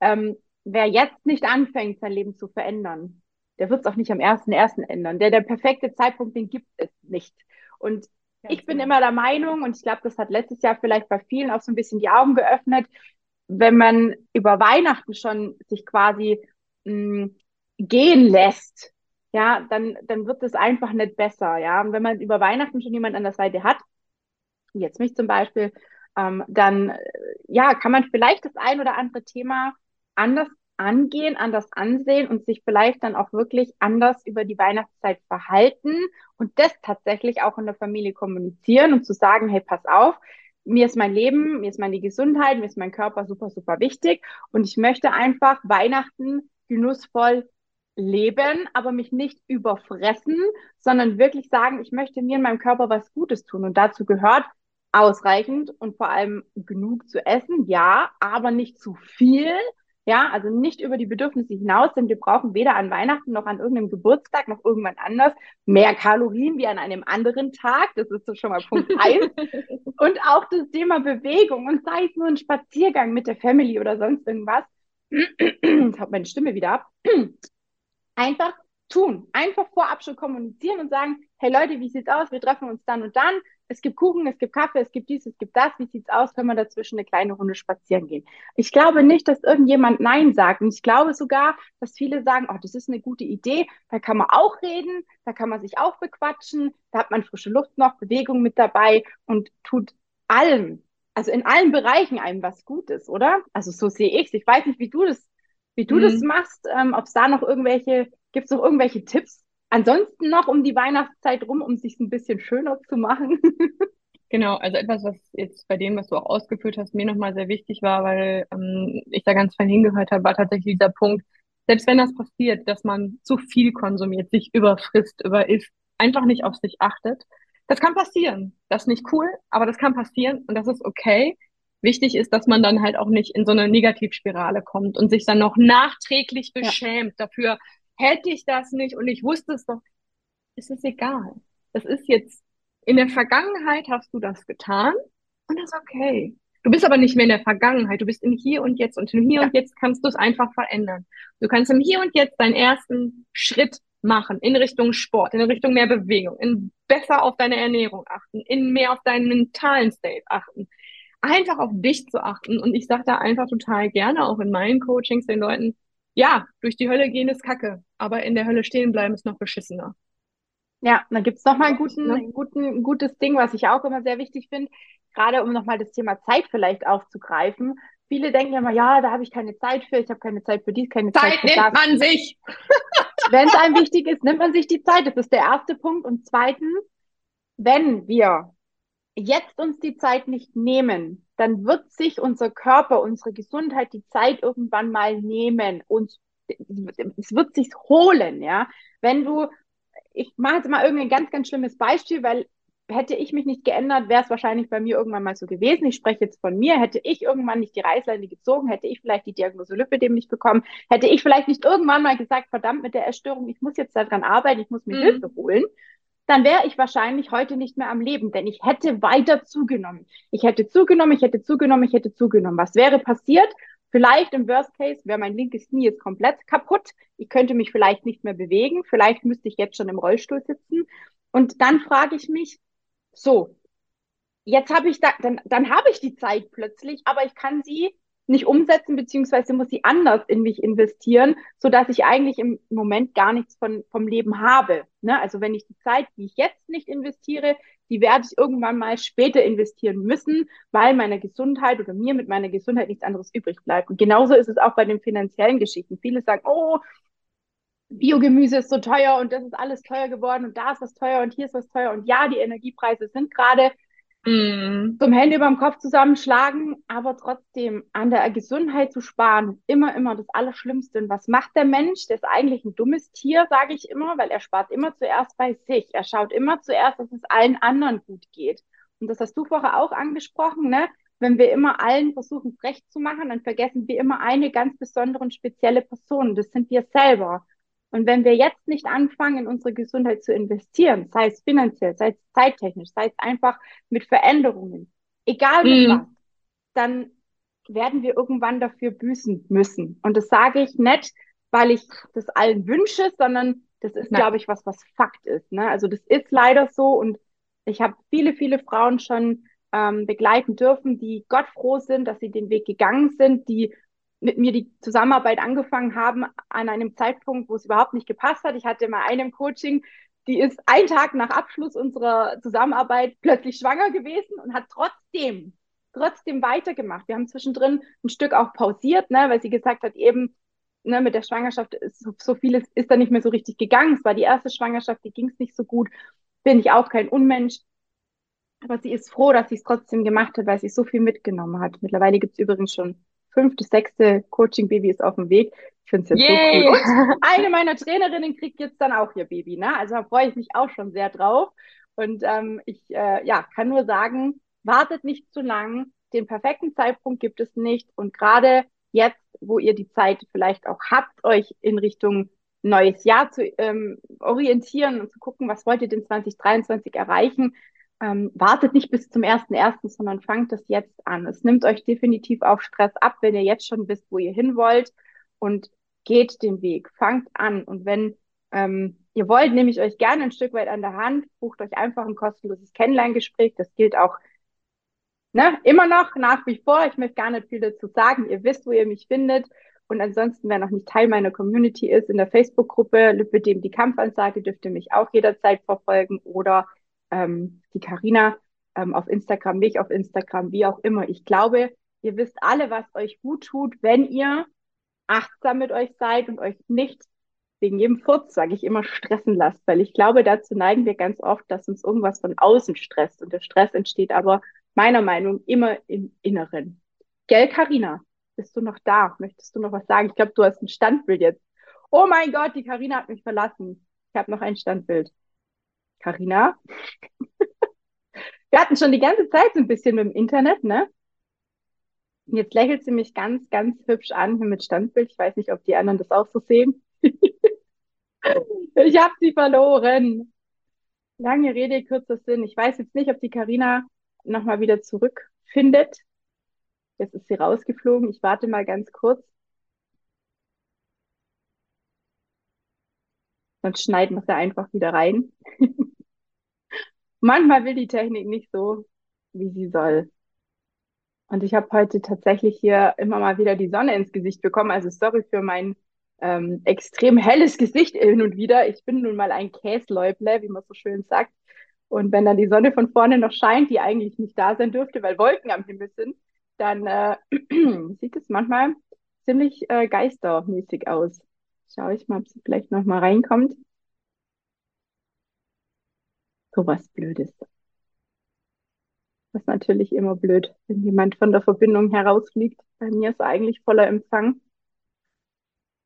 Ähm, wer jetzt nicht anfängt, sein Leben zu verändern, der wird es auch nicht am 1.1. ändern. Der, der perfekte Zeitpunkt, den gibt es nicht. Und ich bin genau. immer der Meinung, und ich glaube, das hat letztes Jahr vielleicht bei vielen auch so ein bisschen die Augen geöffnet, wenn man über Weihnachten schon sich quasi mh, mm, gehen lässt, ja, dann, dann wird es einfach nicht besser, ja. Und wenn man über Weihnachten schon jemand an der Seite hat, jetzt mich zum Beispiel, ähm, dann, ja, kann man vielleicht das ein oder andere Thema anders angehen, anders ansehen und sich vielleicht dann auch wirklich anders über die Weihnachtszeit verhalten und das tatsächlich auch in der Familie kommunizieren und zu sagen, hey, pass auf, mir ist mein Leben, mir ist meine Gesundheit, mir ist mein Körper super, super wichtig. Und ich möchte einfach Weihnachten genussvoll leben, aber mich nicht überfressen, sondern wirklich sagen, ich möchte mir in meinem Körper was Gutes tun. Und dazu gehört ausreichend und vor allem genug zu essen, ja, aber nicht zu viel, ja, also nicht über die Bedürfnisse hinaus, denn wir brauchen weder an Weihnachten noch an irgendeinem Geburtstag noch irgendwann anders mehr Kalorien wie an einem anderen Tag. Das ist so schon mal Punkt <laughs> eins. und auch das Thema Bewegung und sei es nur ein Spaziergang mit der Family oder sonst irgendwas. <clears throat> Jetzt haut meine Stimme wieder ab. <clears throat> Einfach tun. Einfach vorab schon kommunizieren und sagen, hey Leute, wie sieht's aus? Wir treffen uns dann und dann es gibt Kuchen, es gibt Kaffee, es gibt dies, es gibt das. Wie sieht's aus, wenn wir dazwischen eine kleine Runde spazieren gehen? Ich glaube nicht, dass irgendjemand Nein sagt. Und ich glaube sogar, dass viele sagen, oh, das ist eine gute Idee. Da kann man auch reden, da kann man sich auch bequatschen. Da hat man frische Luft noch, Bewegung mit dabei und tut allem, also in allen Bereichen einem was Gutes, oder? Also so sehe ich es. Ich weiß nicht, wie du das, wie du mhm. das machst, ähm, ob es da noch irgendwelche, gibt es noch irgendwelche Tipps, ansonsten noch um die Weihnachtszeit rum, um sich ein bisschen schöner zu machen? <laughs> Genau, also etwas, was jetzt bei dem, was du auch ausgeführt hast, mir nochmal sehr wichtig war, weil ähm, ich da ganz fein hingehört habe, war tatsächlich dieser Punkt, selbst wenn das passiert, dass man zu viel konsumiert, sich überfrisst, überisst, einfach nicht auf sich achtet. Das kann passieren. Das ist nicht cool, aber das kann passieren und das ist okay. Wichtig ist, dass man dann halt auch nicht in so eine Negativspirale kommt und sich dann noch nachträglich beschämt ja. dafür, hätte ich das nicht und ich wusste es doch, ist es egal. Das ist jetzt, in der Vergangenheit hast du das getan und das ist okay. Du bist aber nicht mehr in der Vergangenheit, du bist im Hier und Jetzt und im Hier ja. und Jetzt kannst du es einfach verändern. Du kannst im Hier und Jetzt deinen ersten Schritt machen in Richtung Sport, in Richtung mehr Bewegung, in besser auf deine Ernährung achten, in mehr auf deinen mentalen State achten, einfach auf dich zu achten. Und ich sage da einfach total gerne auch in meinen Coachings den Leuten, ja, durch die Hölle gehen ist kacke, aber in der Hölle stehen bleiben ist noch beschissener. Ja, dann gibt's noch mal ein guten, ne? guten, gutes Ding, was ich auch immer sehr wichtig finde, gerade um nochmal das Thema Zeit vielleicht aufzugreifen. Viele denken ja immer, ja, da habe ich keine Zeit für, ich habe keine Zeit für dies, keine Zeit, Zeit für nimmt das. man sich. <laughs> wenn es einem wichtig ist, nimmt man sich die Zeit. Das ist der erste Punkt. Und zweitens, wenn wir jetzt uns die Zeit nicht nehmen, dann wird sich unser Körper, unsere Gesundheit die Zeit irgendwann mal nehmen und es wird sich holen, ja. Wenn du, ich mache jetzt mal irgendein ganz, ganz schlimmes Beispiel, weil hätte ich mich nicht geändert, wäre es wahrscheinlich bei mir irgendwann mal so gewesen. Ich spreche jetzt von mir. Hätte ich irgendwann nicht die Reißleine gezogen, hätte ich vielleicht die Diagnose Lipidem nicht bekommen, hätte ich vielleicht nicht irgendwann mal gesagt, verdammt mit der Essstörung, ich muss jetzt daran arbeiten, ich muss mir mhm. Hilfe holen, dann wäre ich wahrscheinlich heute nicht mehr am Leben, denn ich hätte weiter zugenommen. Ich hätte zugenommen, ich hätte zugenommen, ich hätte zugenommen. Was wäre passiert? Vielleicht im Worst Case wäre mein linkes Knie jetzt komplett kaputt. Ich könnte mich vielleicht nicht mehr bewegen. Vielleicht müsste ich jetzt schon im Rollstuhl sitzen. Und dann frage ich mich, so, jetzt habe ich da, dann, dann habe ich die Zeit plötzlich, aber ich kann sie nicht umsetzen, beziehungsweise muss sie anders in mich investieren, so dass ich eigentlich im Moment gar nichts von, vom Leben habe. Ne? Also wenn ich die Zeit, die ich jetzt nicht investiere, die werde ich irgendwann mal später investieren müssen, weil meiner Gesundheit oder mir mit meiner Gesundheit nichts anderes übrig bleibt. Und genauso ist es auch bei den finanziellen Geschichten. Viele sagen, oh, Biogemüse ist so teuer und das ist alles teuer geworden und da ist was teuer und hier ist was teuer und ja, die Energiepreise sind gerade mm. zum Hände über dem Kopf zusammenschlagen, aber trotzdem an der Gesundheit zu sparen, immer, immer das Allerschlimmste. Und was macht der Mensch? Der ist eigentlich ein dummes Tier, sage ich immer, weil er spart immer zuerst bei sich. Er schaut immer zuerst, dass es allen anderen gut geht. Und das hast du vorher auch angesprochen, ne? Wenn wir immer allen versuchen, recht zu machen, dann vergessen wir immer eine ganz besondere und spezielle Person. Das sind wir selber. Und wenn wir jetzt nicht anfangen, in unsere Gesundheit zu investieren, sei es finanziell, sei es zeittechnisch, sei es einfach mit Veränderungen, egal mit mhm. was, dann werden wir irgendwann dafür büßen müssen. Und das sage ich nicht, weil ich das allen wünsche, sondern das ist, glaube ich, was, was Fakt ist. Ne? Also das ist leider so und ich habe viele, viele Frauen schon ähm, begleiten dürfen, die Gott froh sind, dass sie den Weg gegangen sind, die mit mir die Zusammenarbeit angefangen haben an einem Zeitpunkt, wo es überhaupt nicht gepasst hat. Ich hatte mal einem Coaching, die ist einen Tag nach Abschluss unserer Zusammenarbeit plötzlich schwanger gewesen und hat trotzdem, trotzdem weitergemacht. Wir haben zwischendrin ein Stück auch pausiert, ne, weil sie gesagt hat, eben, ne, mit der Schwangerschaft ist so, so vieles ist da nicht mehr so richtig gegangen. Es war die erste Schwangerschaft, die ging es nicht so gut. Bin ich auch kein Unmensch. Aber sie ist froh, dass sie es trotzdem gemacht hat, weil sie so viel mitgenommen hat. Mittlerweile gibt es übrigens schon fünfte, sechste Coaching-Baby ist auf dem Weg. Ich finde es jetzt Yay. so cool. Und <laughs> eine meiner Trainerinnen kriegt jetzt dann auch ihr Baby. Ne? Also da freue ich mich auch schon sehr drauf. Und ähm, ich äh, ja, kann nur sagen, wartet nicht zu lang. Den perfekten Zeitpunkt gibt es nicht. Und gerade jetzt, wo ihr die Zeit vielleicht auch habt, euch in Richtung neues Jahr zu ähm, orientieren und zu gucken, was wollt ihr denn 2023 erreichen, ähm, wartet nicht bis zum ersten ersten, sondern fangt das jetzt an. Es nimmt euch definitiv auch Stress ab, wenn ihr jetzt schon wisst, wo ihr hin wollt und geht den Weg, fangt an. Und wenn ähm, ihr wollt, nehme ich euch gerne ein Stück weit an der Hand, bucht euch einfach ein kostenloses Kennenlerngespräch. Das gilt auch ne, immer noch nach wie vor. Ich möchte gar nicht viel dazu sagen. Ihr wisst, wo ihr mich findet. Und ansonsten, wer noch nicht Teil meiner Community ist, in der Facebook-Gruppe Lüppedem die Kampfansage, dürft ihr mich auch jederzeit verfolgen oder ähm, die Karina ähm, auf Instagram, mich auf Instagram, wie auch immer. Ich glaube, ihr wisst alle, was euch gut tut, wenn ihr achtsam mit euch seid und euch nicht wegen jedem Furz, sage ich immer, stressen lasst, weil ich glaube, dazu neigen wir ganz oft, dass uns irgendwas von außen stresst und der Stress entsteht aber meiner Meinung immer im Inneren. Gell, Karina? Bist du noch da? Möchtest du noch was sagen? Ich glaube, du hast ein Standbild jetzt. Oh mein Gott, die Karina hat mich verlassen. Ich habe noch ein Standbild. Carina. Wir hatten schon die ganze Zeit so ein bisschen mit dem Internet, ne? Jetzt lächelt sie mich ganz, ganz hübsch an mit Standbild. Ich weiß nicht, ob die anderen das auch so sehen. <laughs> ich habe sie verloren. Lange Rede, kurzer Sinn. Ich weiß jetzt nicht, ob die Karina nochmal wieder zurückfindet. Jetzt ist sie rausgeflogen. Ich warte mal ganz kurz. Sonst schneiden wir sie einfach wieder rein. <laughs> Manchmal will die Technik nicht so, wie sie soll. Und ich habe heute tatsächlich hier immer mal wieder die Sonne ins Gesicht bekommen. Also sorry für mein ähm, extrem helles Gesicht <laughs> hin und wieder. Ich bin nun mal ein Käsläuble, wie man so schön sagt. Und wenn dann die Sonne von vorne noch scheint, die eigentlich nicht da sein dürfte, weil Wolken am Himmel sind, dann äh, <clears throat> sieht es manchmal ziemlich äh, geistermäßig aus. Schaue ich mal, ob sie vielleicht noch mal reinkommt sowas Blödes. Das ist natürlich immer blöd, wenn jemand von der Verbindung herausfliegt. Bei mir ist eigentlich voller Empfang.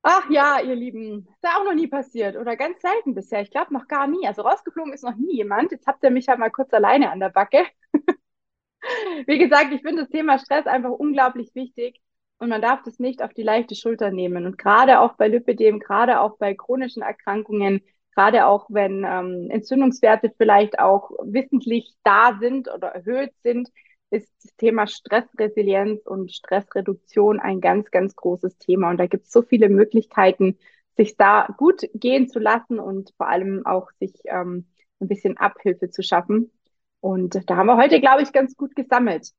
Ach ja, ihr Lieben, ist ja auch noch nie passiert oder ganz selten bisher. Ich glaube noch gar nie. Also rausgeflogen ist noch nie jemand. Jetzt habt ihr mich ja mal kurz alleine an der Backe. <laughs> Wie gesagt, ich finde das Thema Stress einfach unglaublich wichtig und man darf das nicht auf die leichte Schulter nehmen. Und gerade auch bei Lipidem, gerade auch bei chronischen Erkrankungen, gerade auch wenn ähm, Entzündungswerte vielleicht auch wissentlich da sind oder erhöht sind, ist das Thema Stressresilienz und Stressreduktion ein ganz, ganz großes Thema. Und da gibt es so viele Möglichkeiten, sich da gut gehen zu lassen und vor allem auch sich ähm, ein bisschen Abhilfe zu schaffen. Und da haben wir heute, glaube ich, ganz gut gesammelt.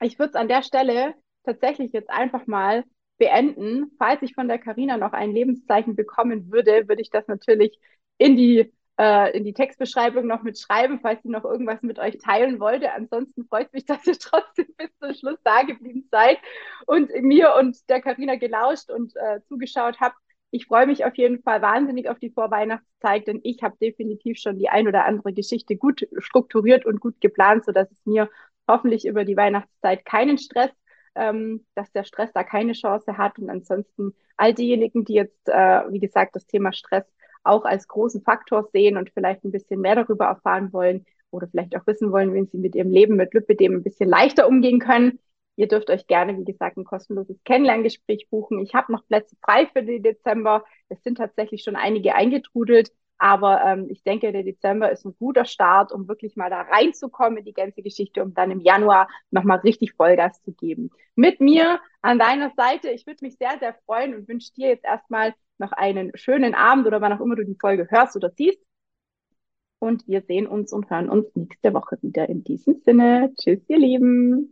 Ich würde es an der Stelle tatsächlich jetzt einfach mal beenden. Falls ich von der Karina noch ein Lebenszeichen bekommen würde, würde ich das natürlich in die äh, in die Textbeschreibung noch mitschreiben, falls sie noch irgendwas mit euch teilen wollte. Ansonsten freut mich, <laughs> dass ihr trotzdem bis zum Schluss da geblieben seid und mir und der Karina gelauscht und äh, zugeschaut habt. Ich freue mich auf jeden Fall wahnsinnig auf die Vorweihnachtszeit, denn ich habe definitiv schon die ein oder andere Geschichte gut strukturiert und gut geplant, sodass es mir hoffentlich über die Weihnachtszeit keinen Stress, ähm, dass der Stress da keine Chance hat. Und ansonsten all diejenigen, die jetzt, äh, wie gesagt, das Thema Stress auch als großen Faktor sehen und vielleicht ein bisschen mehr darüber erfahren wollen oder vielleicht auch wissen wollen, wie sie mit ihrem Leben mit Lipidem ein bisschen leichter umgehen können, Ihr dürft euch gerne, wie gesagt, ein kostenloses Kennenlerngespräch buchen. Ich habe noch Plätze frei für den Dezember. Es sind tatsächlich schon einige eingetrudelt. Aber ähm, ich denke, der Dezember ist ein guter Start, um wirklich mal da reinzukommen in die ganze Geschichte, um dann im Januar nochmal richtig Vollgas zu geben. Mit mir an deiner Seite. Ich würde mich sehr, sehr freuen und wünsche dir jetzt erstmal noch einen schönen Abend oder wann auch immer du die Folge hörst oder siehst. Und wir sehen uns und hören uns nächste Woche wieder. In diesem Sinne, tschüss, ihr Lieben.